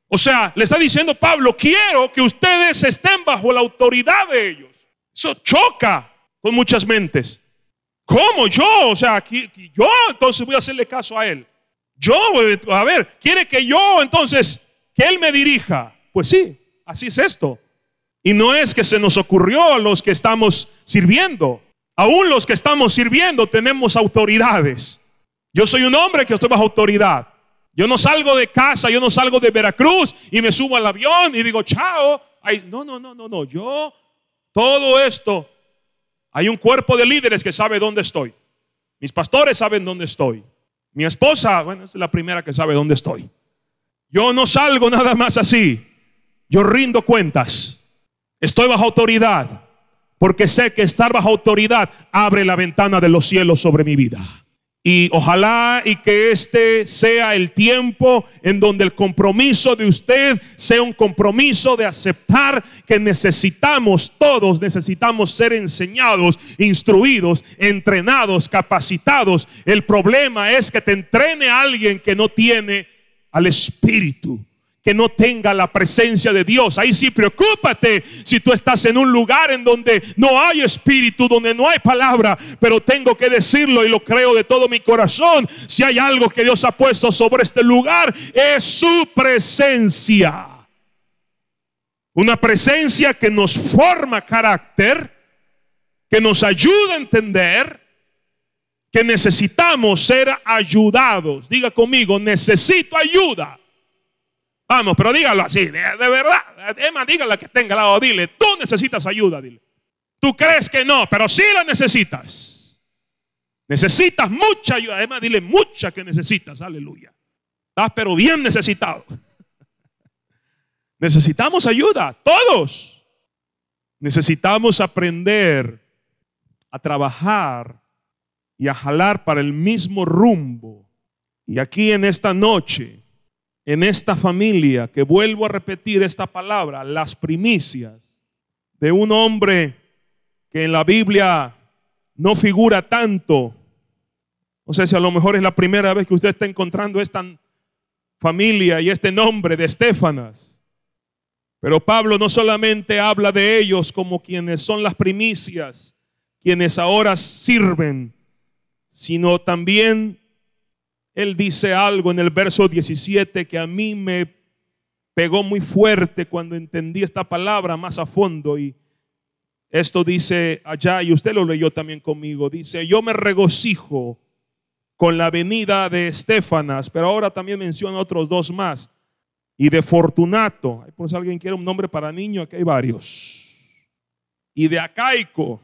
O sea, le está diciendo Pablo, quiero que ustedes estén bajo la autoridad de ellos. Eso choca con muchas mentes. ¿Cómo yo? O sea, yo entonces voy a hacerle caso a él. Yo, a ver, quiere que yo entonces, que él me dirija. Pues sí, así es esto. Y no es que se nos ocurrió a los que estamos sirviendo. Aún los que estamos sirviendo tenemos autoridades. Yo soy un hombre que estoy bajo autoridad. Yo no salgo de casa, yo no salgo de Veracruz y me subo al avión y digo, chao. no, no, no, no, no. Yo, todo esto, hay un cuerpo de líderes que sabe dónde estoy. Mis pastores saben dónde estoy. Mi esposa, bueno, es la primera que sabe dónde estoy. Yo no salgo nada más así. Yo rindo cuentas. Estoy bajo autoridad porque sé que estar bajo autoridad abre la ventana de los cielos sobre mi vida. Y ojalá y que este sea el tiempo en donde el compromiso de usted sea un compromiso de aceptar que necesitamos, todos necesitamos ser enseñados, instruidos, entrenados, capacitados. El problema es que te entrene alguien que no tiene al Espíritu que no tenga la presencia de Dios. Ahí sí, preocúpate si tú estás en un lugar en donde no hay espíritu, donde no hay palabra, pero tengo que decirlo y lo creo de todo mi corazón. Si hay algo que Dios ha puesto sobre este lugar, es su presencia. Una presencia que nos forma carácter, que nos ayuda a entender que necesitamos ser ayudados. Diga conmigo, necesito ayuda. Vamos, pero dígalo así, de, verdad. Emma, dígale que tenga al lado, dile, tú necesitas ayuda, dile. Tú crees que no, pero sí la necesitas. Necesitas mucha ayuda. Emma, dile mucha que necesitas, aleluya. Estás pero bien necesitado. Necesitamos ayuda, todos. Necesitamos aprender a trabajar y a jalar para el mismo rumbo. Y aquí en esta noche en esta familia, que vuelvo a repetir esta palabra, las primicias de un hombre que en la Biblia no figura tanto. No sé si a lo mejor es la primera vez que usted está encontrando esta familia y este nombre de Estefanas. Pero Pablo no solamente habla de ellos como quienes son las primicias, quienes ahora sirven, sino también él dice algo en el verso 17 que a mí me pegó muy fuerte cuando entendí esta palabra más a fondo y esto dice allá y usted lo leyó también conmigo, dice, yo me regocijo con la venida de Estefanas, pero ahora también menciona otros dos más, y de Fortunato, por si alguien quiere un nombre para niño, aquí hay varios, y de Acaico.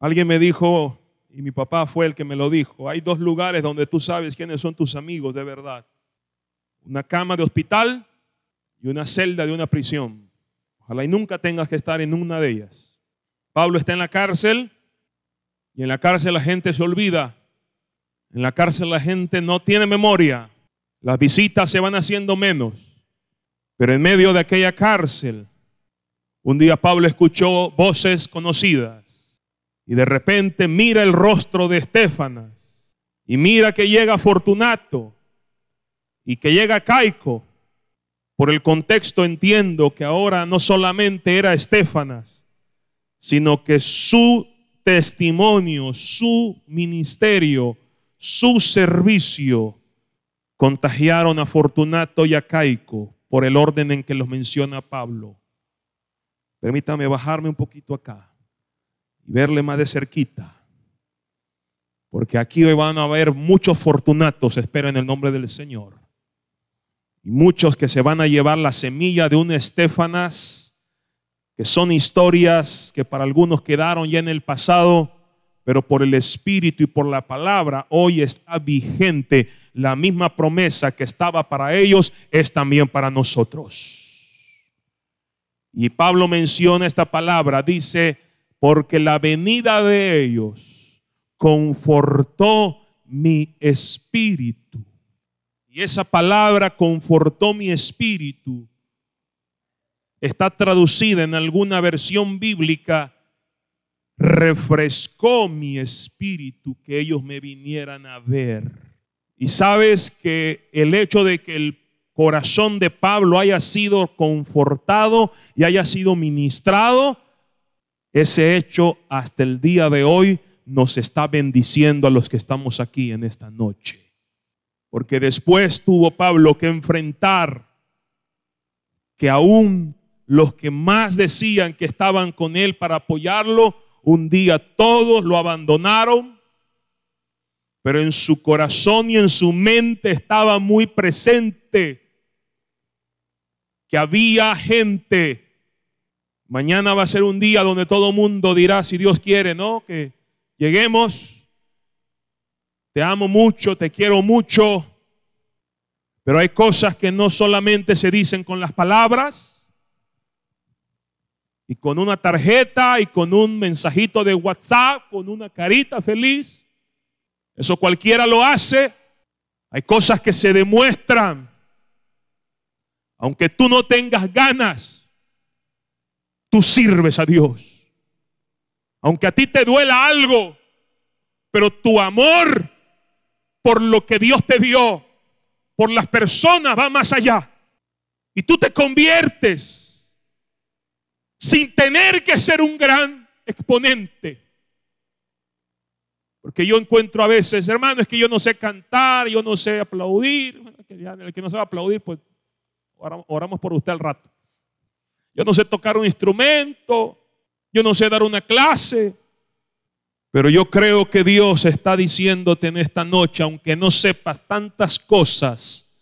Alguien me dijo, y mi papá fue el que me lo dijo. Hay dos lugares donde tú sabes quiénes son tus amigos de verdad. Una cama de hospital y una celda de una prisión. Ojalá y nunca tengas que estar en una de ellas. Pablo está en la cárcel y en la cárcel la gente se olvida. En la cárcel la gente no tiene memoria. Las visitas se van haciendo menos. Pero en medio de aquella cárcel, un día Pablo escuchó voces conocidas y de repente mira el rostro de Estefanas y mira que llega Fortunato y que llega Caico. Por el contexto entiendo que ahora no solamente era Estefanas, sino que su testimonio, su ministerio, su servicio contagiaron a Fortunato y a Caico por el orden en que los menciona Pablo. Permítame bajarme un poquito acá y verle más de cerquita. Porque aquí hoy van a haber muchos fortunatos, espero en el nombre del Señor. Y muchos que se van a llevar la semilla de un Estefanas, que son historias que para algunos quedaron ya en el pasado, pero por el Espíritu y por la palabra hoy está vigente. La misma promesa que estaba para ellos es también para nosotros. Y Pablo menciona esta palabra, dice, porque la venida de ellos confortó mi espíritu. Y esa palabra confortó mi espíritu está traducida en alguna versión bíblica, refrescó mi espíritu que ellos me vinieran a ver. Y sabes que el hecho de que el corazón de Pablo haya sido confortado y haya sido ministrado, ese hecho hasta el día de hoy nos está bendiciendo a los que estamos aquí en esta noche. Porque después tuvo Pablo que enfrentar que aún los que más decían que estaban con él para apoyarlo, un día todos lo abandonaron, pero en su corazón y en su mente estaba muy presente que había gente Mañana va a ser un día donde todo mundo dirá, si Dios quiere, ¿no? Que lleguemos. Te amo mucho, te quiero mucho. Pero hay cosas que no solamente se dicen con las palabras y con una tarjeta y con un mensajito de WhatsApp, con una carita feliz. Eso cualquiera lo hace. Hay cosas que se demuestran. Aunque tú no tengas ganas, tú sirves a Dios. Aunque a ti te duela algo, pero tu amor por lo que Dios te dio, por las personas, va más allá. Y tú te conviertes sin tener que ser un gran exponente. Porque yo encuentro a veces, hermano, es que yo no sé cantar, yo no sé aplaudir. el que no sabe aplaudir, pues oramos por usted al rato. Yo no sé tocar un instrumento, yo no sé dar una clase. Pero yo creo que Dios está diciéndote en esta noche, aunque no sepas tantas cosas,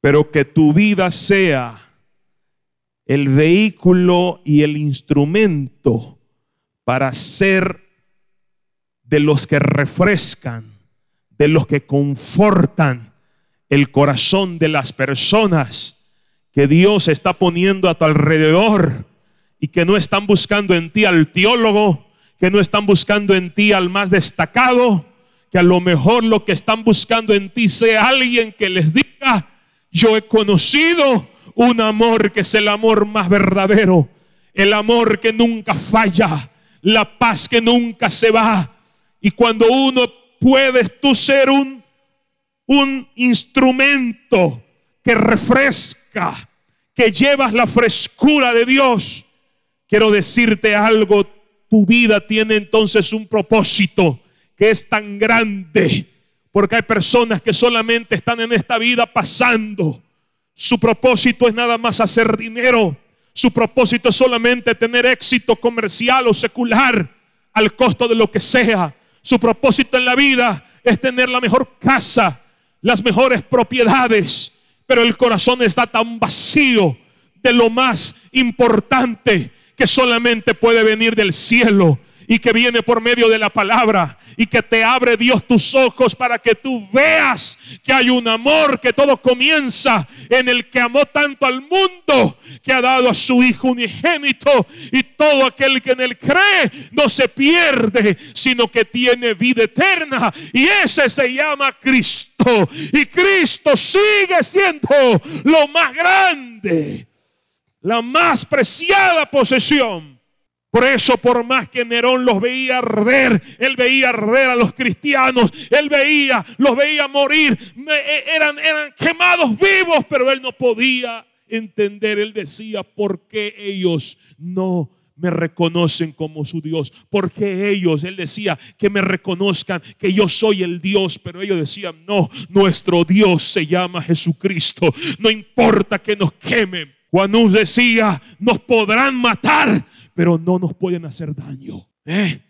pero que tu vida sea el vehículo y el instrumento para ser de los que refrescan, de los que confortan el corazón de las personas que Dios está poniendo a tu alrededor y que no están buscando en ti al teólogo, que no están buscando en ti al más destacado, que a lo mejor lo que están buscando en ti sea alguien que les diga, yo he conocido un amor que es el amor más verdadero, el amor que nunca falla, la paz que nunca se va. Y cuando uno puedes tú ser un, un instrumento que refresca, que llevas la frescura de Dios, quiero decirte algo, tu vida tiene entonces un propósito que es tan grande. Porque hay personas que solamente están en esta vida pasando. Su propósito es nada más hacer dinero. Su propósito es solamente tener éxito comercial o secular al costo de lo que sea. Su propósito en la vida es tener la mejor casa, las mejores propiedades. Pero el corazón está tan vacío de lo más importante que solamente puede venir del cielo y que viene por medio de la palabra y que te abre Dios tus ojos para que tú veas que hay un amor que todo comienza en el que amó tanto al mundo que ha dado a su Hijo unigénito. Y todo aquel que en él cree no se pierde sino que tiene vida eterna. Y ese se llama Cristo. Y Cristo sigue siendo lo más grande la más preciada posesión. Por eso, por más que Nerón los veía arder, él veía arder a los cristianos, él veía, los veía morir, e, eran, eran quemados vivos, pero él no podía entender. Él decía, ¿por qué ellos no me reconocen como su Dios? Porque ellos, él decía, que me reconozcan que yo soy el Dios, pero ellos decían, no, nuestro Dios se llama Jesucristo. No importa que nos quemen, Juan decía, nos podrán matar, pero no nos pueden hacer daño. ¿Eh?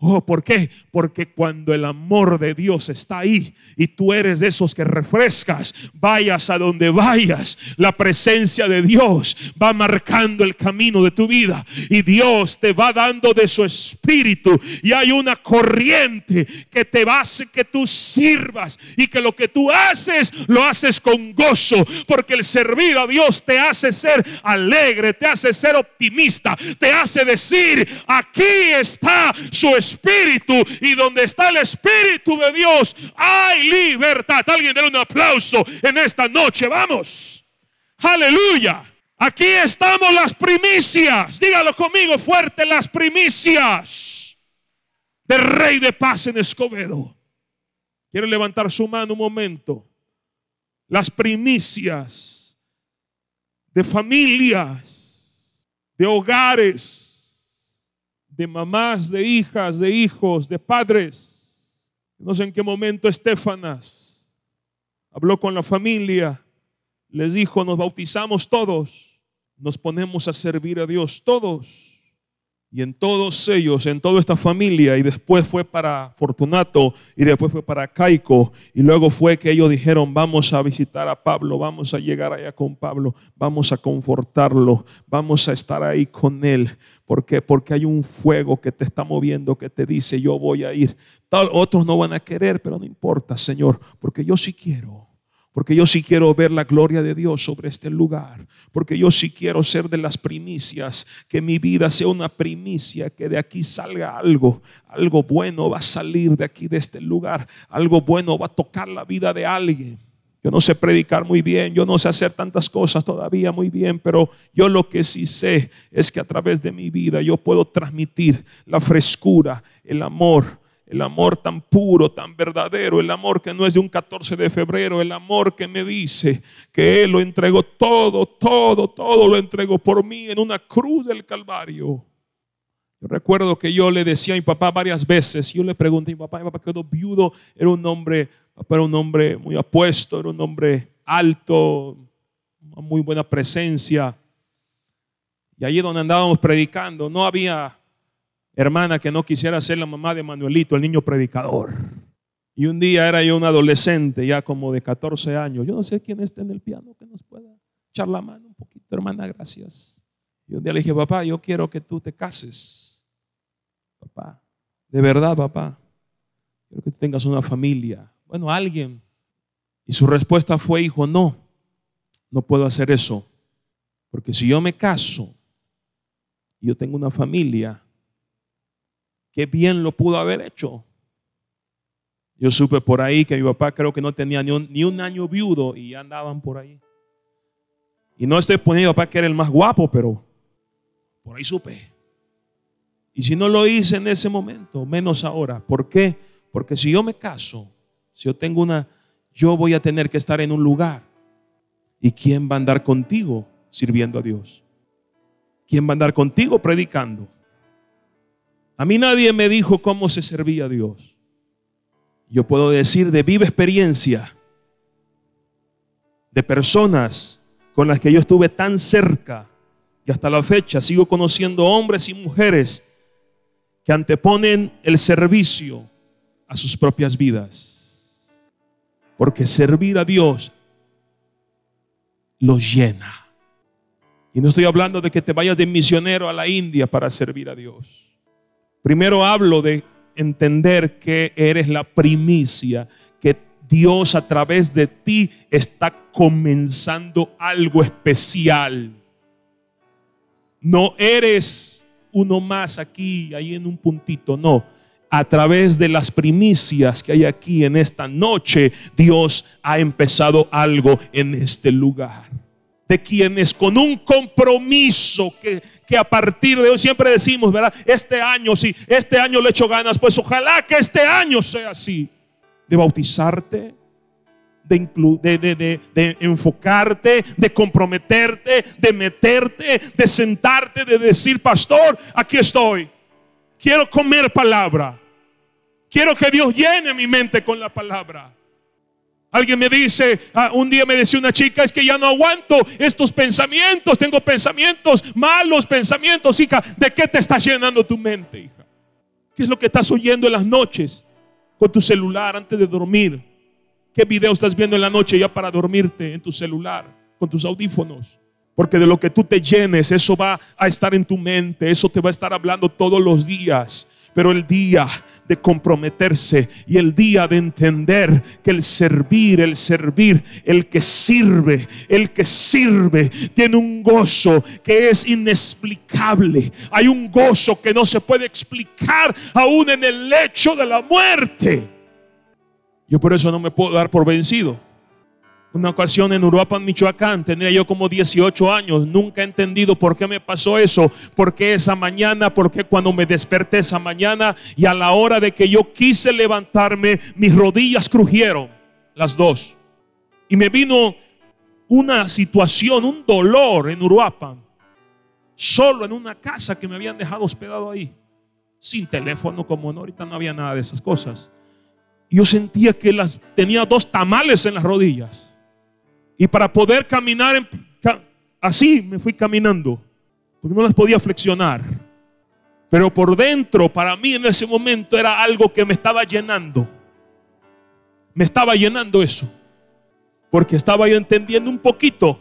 Oh, ¿por qué? Porque cuando el amor de Dios está ahí y tú eres de esos que refrescas, vayas a donde vayas, la presencia de Dios va marcando el camino de tu vida y Dios te va dando de su espíritu y hay una corriente que te hacer que tú sirvas y que lo que tú haces lo haces con gozo, porque el servir a Dios te hace ser alegre, te hace ser optimista, te hace decir, aquí está su espíritu espíritu y donde está el espíritu de Dios hay libertad. Alguien dé un aplauso en esta noche. Vamos. Aleluya. Aquí estamos las primicias. Dígalo conmigo fuerte, las primicias del Rey de Paz en Escobedo. Quiere levantar su mano un momento. Las primicias de familias, de hogares, de mamás, de hijas, de hijos, de padres. No sé en qué momento Estefanas habló con la familia, les dijo, nos bautizamos todos, nos ponemos a servir a Dios todos. Y en todos ellos, en toda esta familia, y después fue para Fortunato, y después fue para Caico, y luego fue que ellos dijeron, vamos a visitar a Pablo, vamos a llegar allá con Pablo, vamos a confortarlo, vamos a estar ahí con él. ¿Por qué? Porque hay un fuego que te está moviendo, que te dice, yo voy a ir. Tal, otros no van a querer, pero no importa, Señor, porque yo sí quiero Porque yo sí quiero ver la gloria de Dios sobre este lugar. Porque yo sí quiero ser de las primicias. Que mi vida sea una primicia. Que de aquí salga algo. Algo bueno va a salir de aquí, de este lugar. Algo bueno va a tocar la vida de alguien. Yo no sé predicar muy bien, yo no sé hacer tantas cosas todavía muy bien, pero yo lo que sí sé es que a través de mi vida yo puedo transmitir la frescura, el amor, el amor tan puro, tan verdadero, el amor que no es de un 14 de febrero, el amor que me dice que Él lo entregó todo, todo, todo lo entregó por mí en una cruz del Calvario. Yo recuerdo que yo le decía a mi papá varias veces, yo le pregunté a mi papá, mi papá quedó viudo, era un hombre, era un hombre muy apuesto, era un hombre alto, muy buena presencia. Y allí donde andábamos predicando, no había hermana que no quisiera ser la mamá de Manuelito, el niño predicador. Y un día era yo un adolescente, ya como de 14 años. Yo no sé quién está en el piano que nos pueda echar la mano un poquito, hermana, gracias. Y un día le dije, papá, yo quiero que tú te cases. Papá, de verdad, papá. Quiero que tú tengas una familia. Bueno, alguien. Y su respuesta fue, hijo, no, no puedo hacer eso. Porque si yo me caso y yo tengo una familia, qué bien lo pudo haber hecho. Yo supe por ahí que mi papá creo que no tenía ni un, ni un año viudo y ya andaban por ahí. Y no estoy poniendo papá que era el más guapo, pero por ahí supe. Y si no lo hice en ese momento, menos ahora. ¿Por qué? Porque si yo me caso, si yo tengo una, yo voy a tener que estar en un lugar. ¿Y quién va a andar contigo sirviendo a Dios? ¿Quién va a andar contigo predicando? A mí nadie me dijo cómo se servía a Dios. Yo puedo decir de viva experiencia de personas con las que yo estuve tan cerca y hasta la fecha sigo conociendo hombres y mujeres que anteponen el servicio a sus propias vidas. Porque servir a Dios los llena. Y no estoy hablando de que te vayas de misionero a la India para servir a Dios. Primero hablo de entender que eres la primicia, que Dios a través de ti está comenzando algo especial. No eres uno más aquí, ahí en un puntito, no. A través de las primicias que hay aquí en esta noche, Dios ha empezado algo en este lugar. De quienes con un compromiso que, que a partir de hoy siempre decimos, ¿verdad? Este año, sí, este año le echo ganas, pues ojalá que este año sea así. De bautizarte, de, de, de, enfocarte, de comprometerte, de meterte, de sentarte, de decir, pastor, aquí estoy. Quiero comer palabra. Quiero que Dios llene mi mente con la palabra. Alguien me dice, ah, un día me decía una chica, es que ya no aguanto estos pensamientos, tengo pensamientos, malos pensamientos, hija. ¿De qué te está llenando tu mente, hija? ¿Qué es lo que estás oyendo en las noches con tu celular antes de dormir? ¿Qué video estás viendo en la noche ya para dormirte en tu celular, con tus audífonos? Porque de lo que tú te llenes, eso va a estar en tu mente, eso te va a estar hablando todos los días. Pero el día de comprometerse y el día de entender que el servir, el servir, el que sirve, el que sirve, tiene un gozo que es inexplicable. Hay un gozo que no se puede explicar aún en el lecho de la muerte. Yo por eso no me puedo dar por vencido. Una ocasión en Uruapan, Michoacán, tenía yo como 18 años, nunca he entendido por qué me pasó eso, por qué esa mañana, por qué cuando me desperté esa mañana y a la hora de que yo quise levantarme, mis rodillas crujieron, las dos. Y me vino una situación, un dolor en Uruapan, solo en una casa que me habían dejado hospedado ahí, sin teléfono como no, no había nada de esas cosas. Y yo sentía que las, tenía dos tamales en las rodillas. Y para poder caminar así me fui caminando, porque no las podía flexionar. Pero por dentro, para mí en ese momento era algo que me estaba llenando. Me estaba llenando eso. Porque estaba yo entendiendo un poquito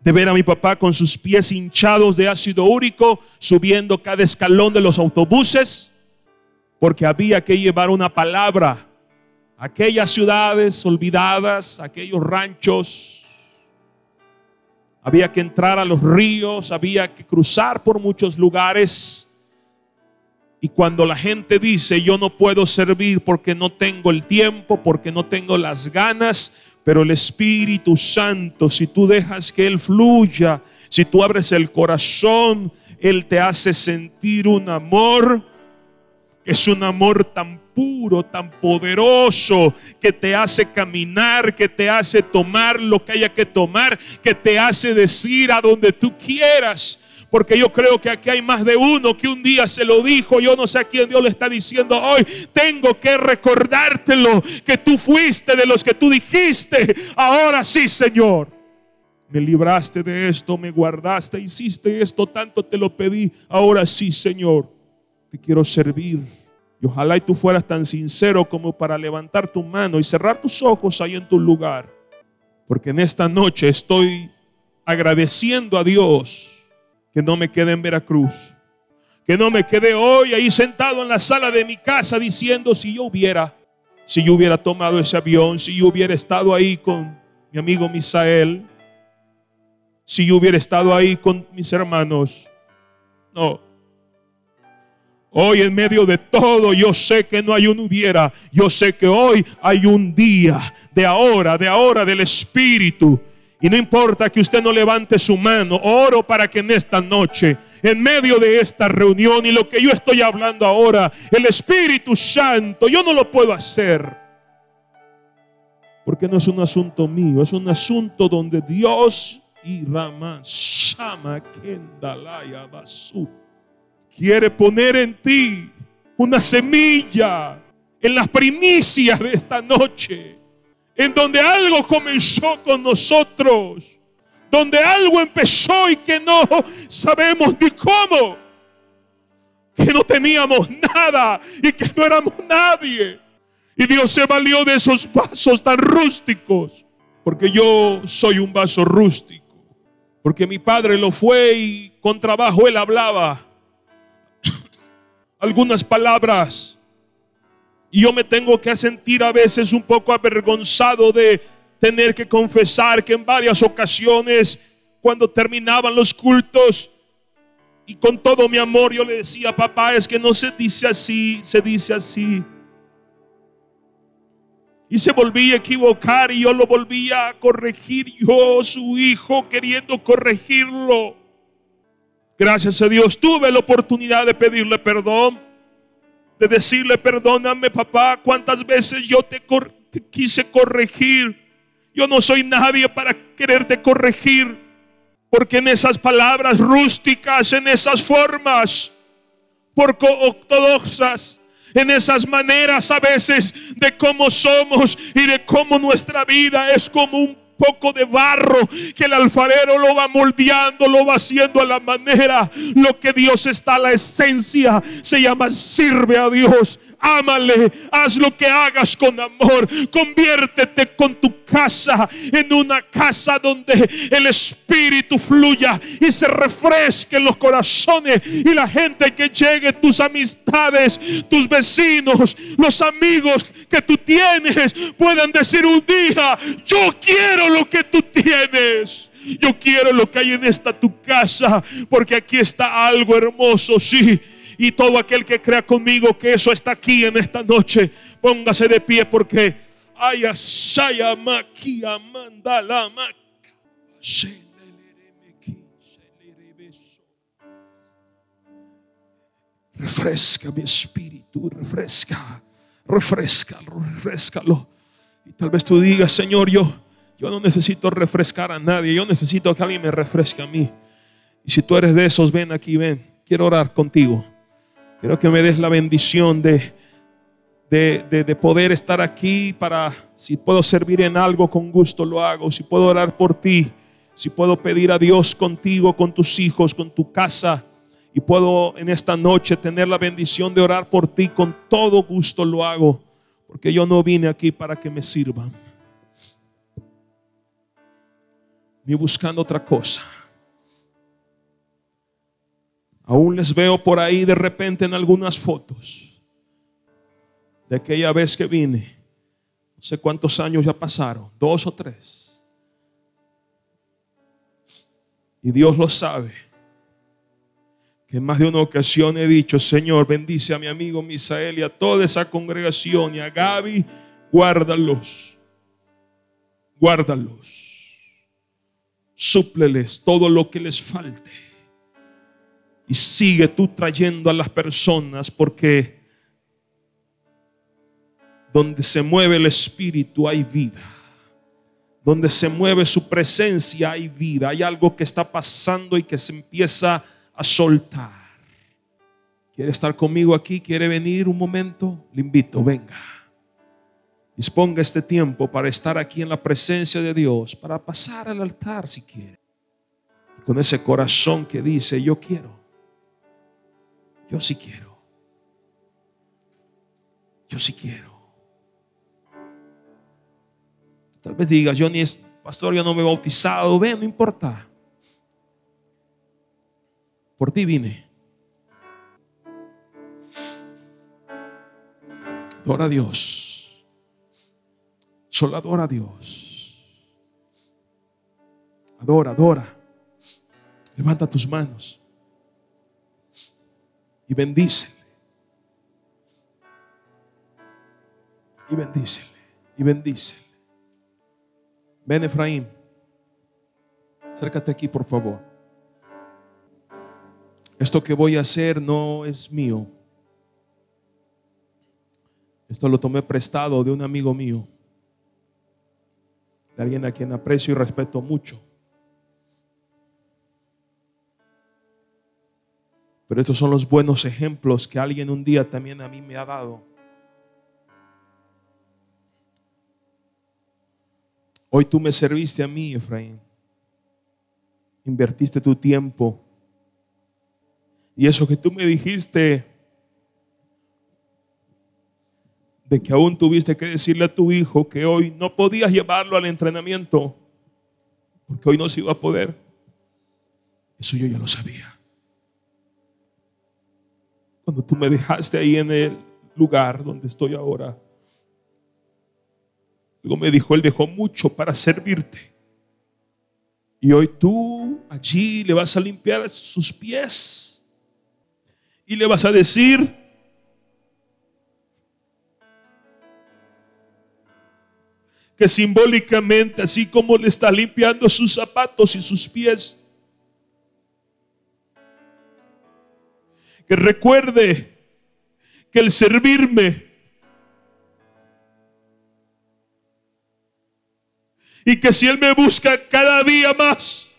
de ver a mi papá con sus pies hinchados de ácido úrico, subiendo cada escalón de los autobuses, porque había que llevar una palabra aquellas ciudades olvidadas, aquellos ranchos. Había que entrar a los ríos, había que cruzar por muchos lugares. Y cuando la gente dice, yo no puedo servir porque no tengo el tiempo, porque no tengo las ganas, pero el Espíritu Santo, si tú dejas que Él fluya, si tú abres el corazón, Él te hace sentir un amor es un amor tan puro, tan poderoso, que te hace caminar, que te hace tomar lo que haya que tomar, que te hace decir a donde tú quieras. Porque yo creo que aquí hay más de uno que un día se lo dijo. Yo no sé a quién Dios le está diciendo hoy. Tengo que recordártelo que tú fuiste de los que tú dijiste. Ahora sí, Señor. Me libraste de esto, me guardaste, hiciste esto, tanto te lo pedí. Ahora sí, Señor quiero servir. Y ojalá y tú fueras tan sincero como para levantar tu mano y cerrar tus ojos ahí en tu lugar. Porque en esta noche estoy agradeciendo a Dios que no me quede en Veracruz. Que no me quede hoy ahí sentado en la sala de mi casa diciendo si yo hubiera, si yo hubiera tomado ese avión, si yo hubiera estado ahí con mi amigo Misael, si yo hubiera estado ahí con mis hermanos. No, Hoy en medio de todo yo sé que no hay un hubiera. Yo sé que hoy hay un día de ahora, de ahora del Espíritu. Y no importa que usted no levante su mano, oro para que en esta noche, en medio de esta reunión y lo que yo estoy hablando ahora, el Espíritu Santo, yo no lo puedo hacer. Porque no es un asunto mío, es un asunto donde Dios y Ramán Shama Kendalaya Basu quiere poner en ti una semilla en las primicias de esta noche, en donde algo comenzó con nosotros, donde algo empezó y que no sabemos ni cómo, que no teníamos nada y que no éramos nadie. Y Dios se valió de esos vasos tan rústicos, porque yo soy un vaso rústico, porque mi padre lo fue y con trabajo él hablaba algunas palabras. Y yo me tengo que sentir a veces un poco avergonzado de tener que confesar que en varias ocasiones, cuando terminaban los cultos, y con todo mi amor yo le decía, papá, es que no se dice así, se dice así. Y se volvía a equivocar y yo lo volvía a corregir, yo, su hijo, queriendo corregirlo. Gracias a Dios tuve la oportunidad de pedirle perdón, de decirle, perdóname papá, cuántas veces yo te, quise corregir. Yo no soy nadie para quererte corregir, porque en esas palabras rústicas, en esas formas poco ortodoxas, en esas maneras a veces de cómo somos y de cómo nuestra vida es como un poco de barro que el alfarero lo va moldeando, lo va haciendo a la manera. Lo que Dios está, la esencia, se llama sirve a Dios. Ámale, haz lo que hagas con amor. Conviértete con tu casa en una casa donde el Espíritu fluya y se refresque los corazones y la gente que llegue, tus amistades, tus vecinos, los amigos que tú tienes, puedan decir un día, yo quiero lo que tú tienes. Yo quiero lo que hay en esta tu casa, porque aquí está algo hermoso, sí y todo aquel que crea conmigo que eso está aquí en esta noche, póngase de pie porque ay, asaya maquia manda la Refresca mi espíritu, refresca, refrescalo, refrescalo. Y tal vez tú digas, Señor, yo, yo no necesito refrescar a nadie, yo necesito que alguien me refresque a mí. Y si tú eres de esos, ven aquí, ven. Quiero orar contigo. Quiero que me des la bendición de, de, poder estar aquí para, si puedo servir en algo, con gusto lo hago. Si puedo orar por ti, si puedo pedir a Dios contigo, con tus hijos, con tu casa. Y puedo en esta noche tener la bendición de orar por ti, con todo gusto lo hago. Porque yo no vine aquí para que me sirvan. Ni buscando otra cosa. Aún les veo por ahí de repente en algunas fotos de aquella vez que vine sé cuántos años ya pasaron, dos o tres. Y Dios lo sabe. Que en más de una ocasión he dicho, Señor, bendice a mi amigo Misael y a toda esa congregación y a Gaby, guárdalos. Guárdalos. Súpleles todo lo que les falte. Y sigue tú trayendo a las personas porque donde se mueve el Espíritu hay vida. Donde se mueve su presencia hay vida. Hay algo que está pasando y que se empieza a soltar. ¿Quiere estar conmigo aquí? ¿Quiere venir un momento? Le invito, venga. Disponga este tiempo para estar aquí en la presencia de Dios, para pasar al altar si quiere. Con ese corazón que dice, yo quiero. Yo sí quiero. Yo sí quiero. Tal vez digas, yo ni es, pastor, yo no me he bautizado. Ven, no importa. Por ti vine. Adora a Dios. Solo adora a Dios. Adora, adora. Levanta tus manos y bendícele. Y bendícele. Y bendícele. Ven, Efraín. Acércate aquí, por favor. Esto que voy a hacer no es mío. Esto lo tomé prestado de un amigo mío, de alguien a quien aprecio y respeto mucho. Pero estos son los buenos ejemplos que alguien un día también a mí me ha dado. Hoy tú me serviste a mí, Efraín. Invertiste tu tiempo. Y eso que tú me dijiste de que aún tuviste que decirle a tu hijo que hoy no podías llevarlo al entrenamiento porque hoy no se iba a poder. Eso yo ya lo sabía. Cuando tú me dejaste ahí en el lugar donde estoy ahora, luego me dijo, Él dejó mucho para servirte. Y hoy tú allí le vas a limpiar sus pies y le vas a decir, que simbólicamente, así como le está limpiando sus zapatos y sus pies, que recuerde que el servirme y que si Él me busca cada día más,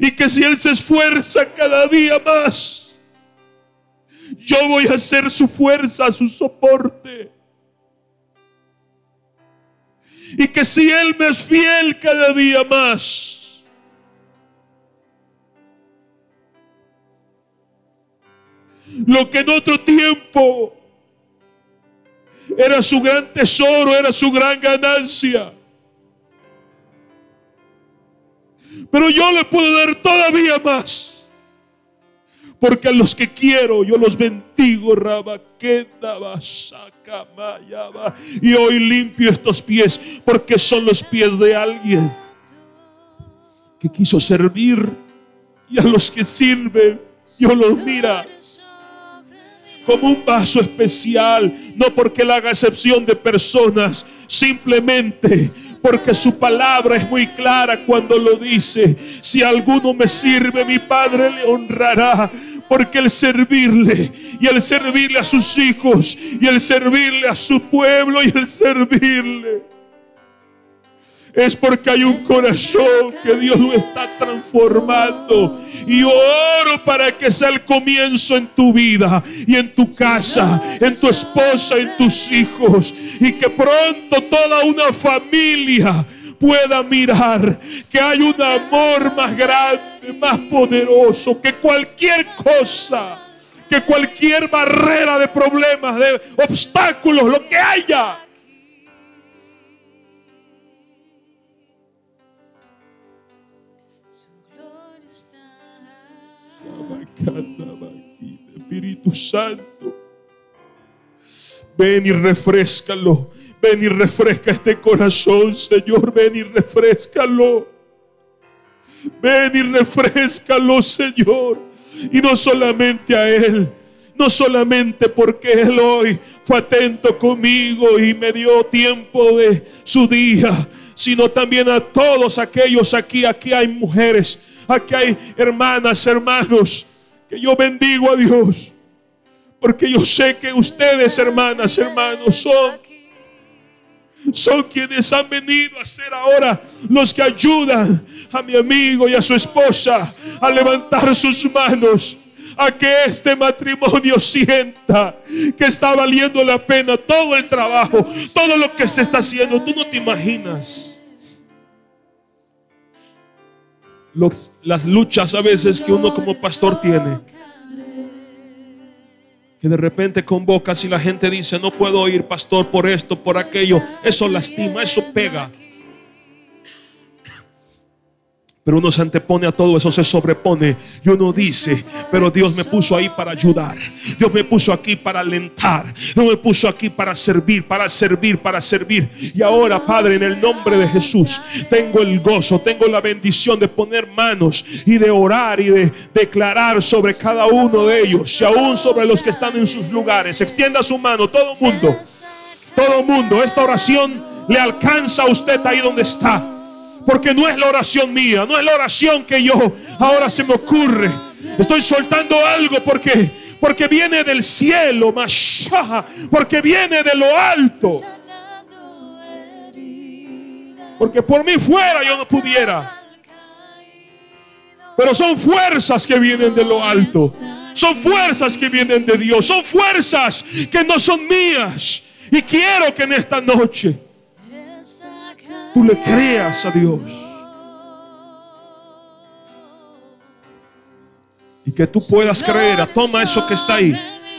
y que si Él se esfuerza cada día más, yo voy a ser su fuerza, su soporte. Y que si Él me es fiel cada día más, lo que en otro tiempo era su gran tesoro, era su gran ganancia. Pero yo le puedo dar todavía más. Porque a los que quiero yo los bendigo, y hoy limpio estos pies porque son los pies de alguien que quiso servir y a los que sirve yo los mira como un vaso especial, no porque él haga excepción de personas, simplemente porque su palabra es muy clara cuando lo dice, si alguno me sirve, mi Padre le honrará, porque el servirle y el servirle a sus hijos y el servirle a su pueblo y el servirle es porque hay un corazón que Dios lo está transformando. Y oro para que sea el comienzo en tu vida y en tu casa, en tu esposa, en tus hijos. Y que pronto toda una familia pueda mirar que hay un amor más grande, más poderoso que cualquier cosa, que cualquier barrera de problemas, de obstáculos, lo que haya. Espíritu Santo. Ven y refrescalo. Ven y refresca este corazón, Señor. Ven y refrescalo. Ven y refrescalo, Señor. Y no solamente a Él, no solamente porque Él hoy fue atento conmigo y me dio tiempo de su día, sino también a todos aquellos aquí. Aquí hay mujeres, aquí hay hermanas, hermanos, que yo bendigo a Dios. Porque yo sé que ustedes, hermanas, hermanos, son son quienes han venido a ser ahora los que ayudan a mi amigo y a su esposa a levantar sus manos. A que este matrimonio sienta que está valiendo la pena todo el trabajo, todo lo que se está haciendo. Tú no te imaginas las luchas a veces que uno como pastor tiene que de repente convocas y la gente dice, no puedo ir, pastor, por esto, por aquello. Eso lastima, eso pega. Pero uno se antepone a todo eso, se sobrepone. Y uno dice, pero Dios me puso ahí para ayudar. Dios me puso aquí para alentar. Dios me puso aquí para servir, para servir, para servir. Y ahora, Padre, en el nombre de Jesús, tengo el gozo, tengo la bendición de poner manos y de orar y de declarar sobre cada uno de ellos. Y aún sobre los que están en sus lugares. Extienda su mano, todo mundo. Todo mundo. Esta oración le alcanza a usted ahí donde está. Porque no es la oración mía, no es la oración que yo ahora se me ocurre. Estoy soltando algo porque porque viene del cielo, mashaha, porque viene de lo alto. Porque por mí fuera yo no pudiera. Pero son fuerzas que vienen de lo alto. Son fuerzas que vienen de Dios. Son fuerzas que no son mías. Y quiero que en esta noche tú le creas a Dios. Y que tú puedas creer. Toma eso que está ahí.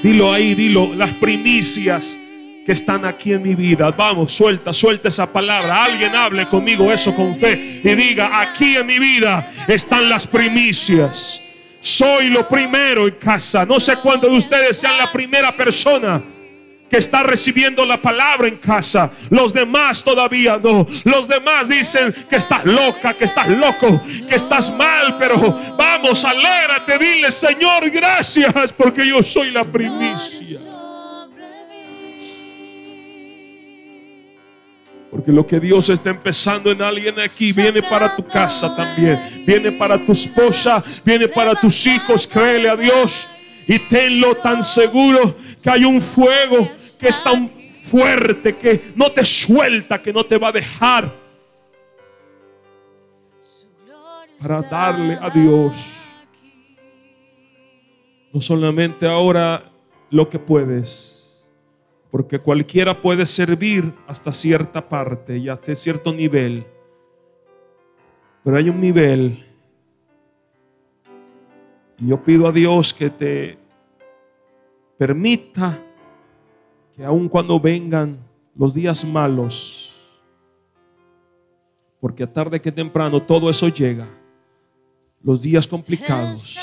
Dilo ahí, dilo. Las primicias que están aquí en mi vida. Vamos, suelta, suelta esa palabra. Alguien hable conmigo eso con fe y diga, aquí en mi vida están las primicias. Soy lo primero en casa. No sé cuándo de ustedes sean la primera persona que está recibiendo la palabra en casa. Los demás todavía no. Los demás dicen que estás loca, que estás loco, que estás mal. Pero vamos, alégrate, dile Señor, gracias porque yo soy la primicia. Porque lo que Dios está empezando en alguien aquí viene para tu casa también. Viene para tu esposa, viene para tus hijos. Créele a Dios y tenlo tan seguro que hay un fuego que es tan fuerte que no te suelta, que no te va a dejar para darle a Dios. No solamente ahora lo que puedes, porque cualquiera puede servir hasta cierta parte y hasta cierto nivel, pero hay un nivel. Y yo pido a Dios que te permita que aun cuando vengan los días malos, porque tarde que temprano todo eso llega, los días complicados,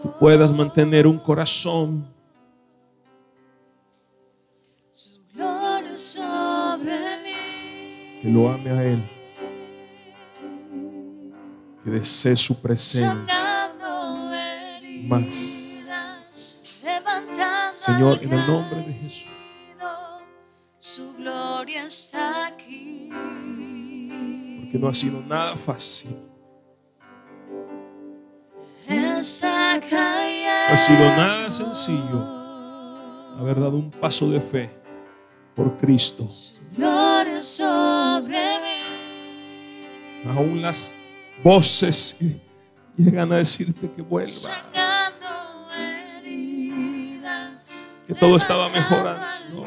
tú puedas mantener un corazón que lo ame a Él, que desee su presencia más. Señor, en el nombre de Jesús. Su gloria está aquí. Porque no ha sido nada fácil. No ha sido nada sencillo haber dado un paso de fe por Cristo. Aún las voces llegan a decirte que vuelvas que todo estaba mejorando.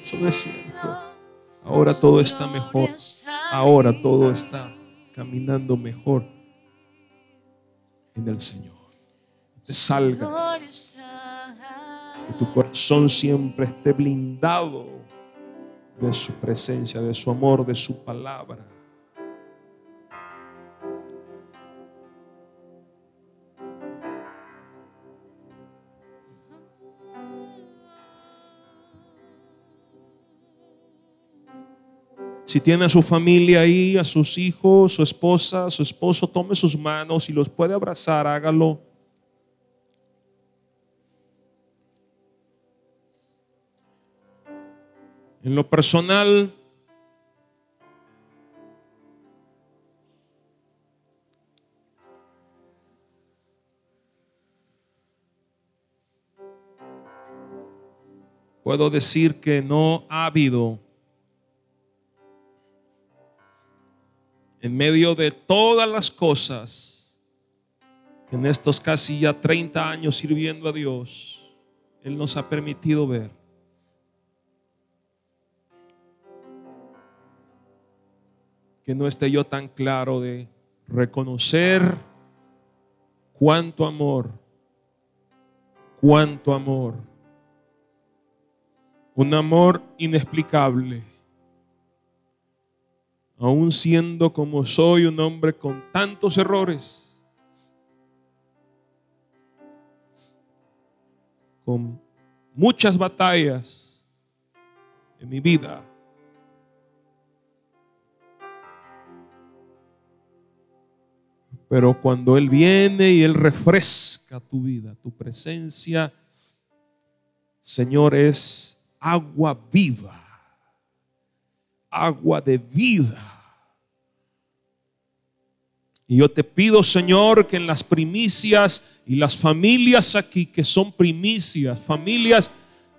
Eso no es cierto. Ahora todo está mejor. Ahora todo está caminando mejor en el Señor. Te salgas. Que tu corazón siempre esté blindado de su presencia, de su amor, de su palabra. Si tiene a su familia ahí, a sus hijos, su esposa, su esposo, tome sus manos y los puede abrazar, hágalo. En lo personal, puedo decir que no ha habido en medio de todas las cosas en estos casi ya 30 años sirviendo a Dios, Él nos ha permitido ver. Que no esté yo tan claro de reconocer cuánto amor, cuánto amor un amor inexplicable. Aún siendo como soy un hombre con tantos errores, con muchas batallas en mi vida. Pero cuando Él viene y Él refresca tu vida, tu presencia, Señor, es agua viva, agua de vida. Y yo te pido, Señor, que en las primicias y las familias aquí que son primicias, familias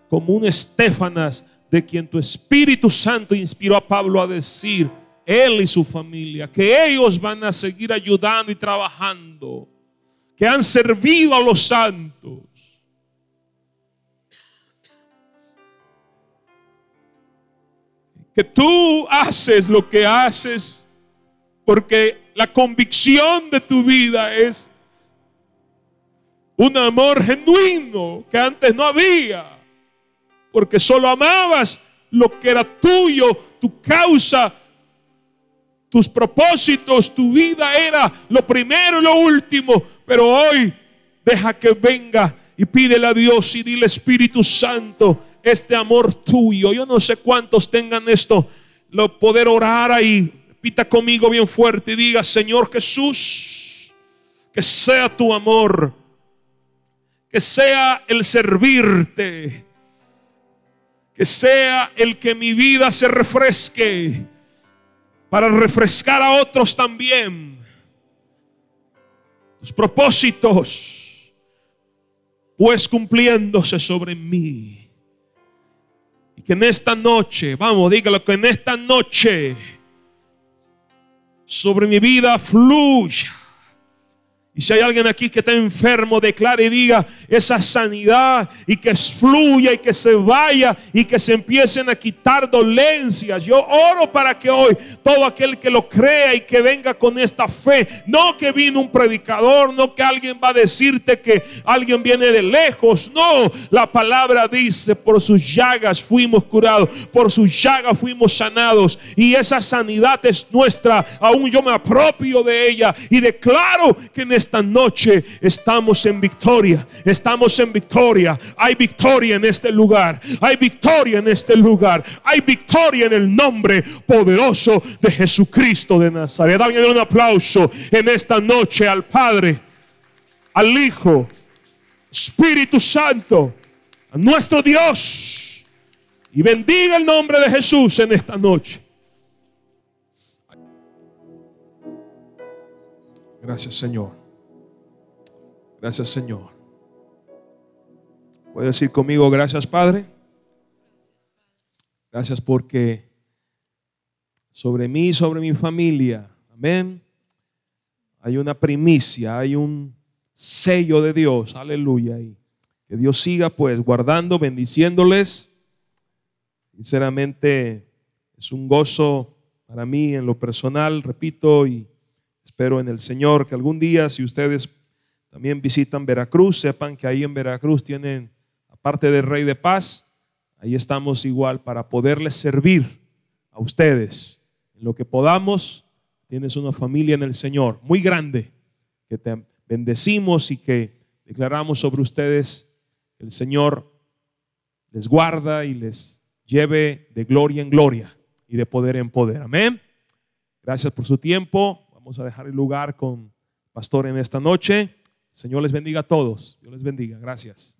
como un Estefanas, de quien tu Espíritu Santo inspiró a Pablo a decir, él y su familia, que ellos van a seguir ayudando y trabajando, que han servido a los santos que tú haces lo que haces porque la convicción de tu vida es un amor genuino que antes no había, porque solo amabas lo que era tuyo, tu causa, tus propósitos, tu vida era lo primero y lo último, pero hoy deja que venga y pídele a Dios y dile Espíritu Santo, este amor tuyo. Yo no sé cuántos tengan esto, lo poder orar ahí. Pita conmigo bien fuerte y diga, Señor Jesús, que sea tu amor, que sea el servirte, que sea el que mi vida se refresque para refrescar a otros también. Tus propósitos, pues cumpliéndose sobre mí que en esta noche, vamos, dígalo, que en esta noche sobre mi vida fluya y si hay alguien aquí que está enfermo, declare y diga esa sanidad y que fluya y que se vaya y que se empiecen a quitar dolencias. Yo oro para que hoy todo aquel que lo crea y que venga con esta fe, no que vino un predicador, no que alguien va a decirte que alguien viene de lejos, no, la palabra dice, por sus llagas fuimos curados, por sus llagas fuimos sanados y esa sanidad es nuestra, aún yo me apropio de ella y declaro que en este esta noche estamos en victoria. Estamos en victoria. Hay victoria en este lugar. Hay victoria en este lugar. Hay victoria en el nombre poderoso de Jesucristo de Nazaret. Alguien un aplauso en esta noche al Padre, al Hijo, Espíritu Santo, a nuestro Dios. Y bendiga el nombre de Jesús en esta noche. Gracias, Señor. Gracias Señor. Puede decir conmigo, gracias Padre. Gracias porque sobre mí, sobre mi familia, amén, hay una primicia, hay un sello de Dios, aleluya. Y que Dios siga pues guardando, bendiciéndoles. Sinceramente es un gozo para mí en lo personal, repito, y espero en el Señor que algún día, si ustedes también visitan Veracruz, sepan que ahí en Veracruz tienen, aparte del Rey de Paz, ahí estamos igual para poderles servir a ustedes. En lo que podamos, tienes una familia en el Señor muy grande, que te bendecimos y que declaramos sobre ustedes que el Señor les guarda y les lleve de gloria en gloria. y de poder en poder. Amén. Gracias por su tiempo. Vamos a dejar el lugar con pastor en esta noche. Señor les bendiga a todos. Dios les bendiga. Gracias.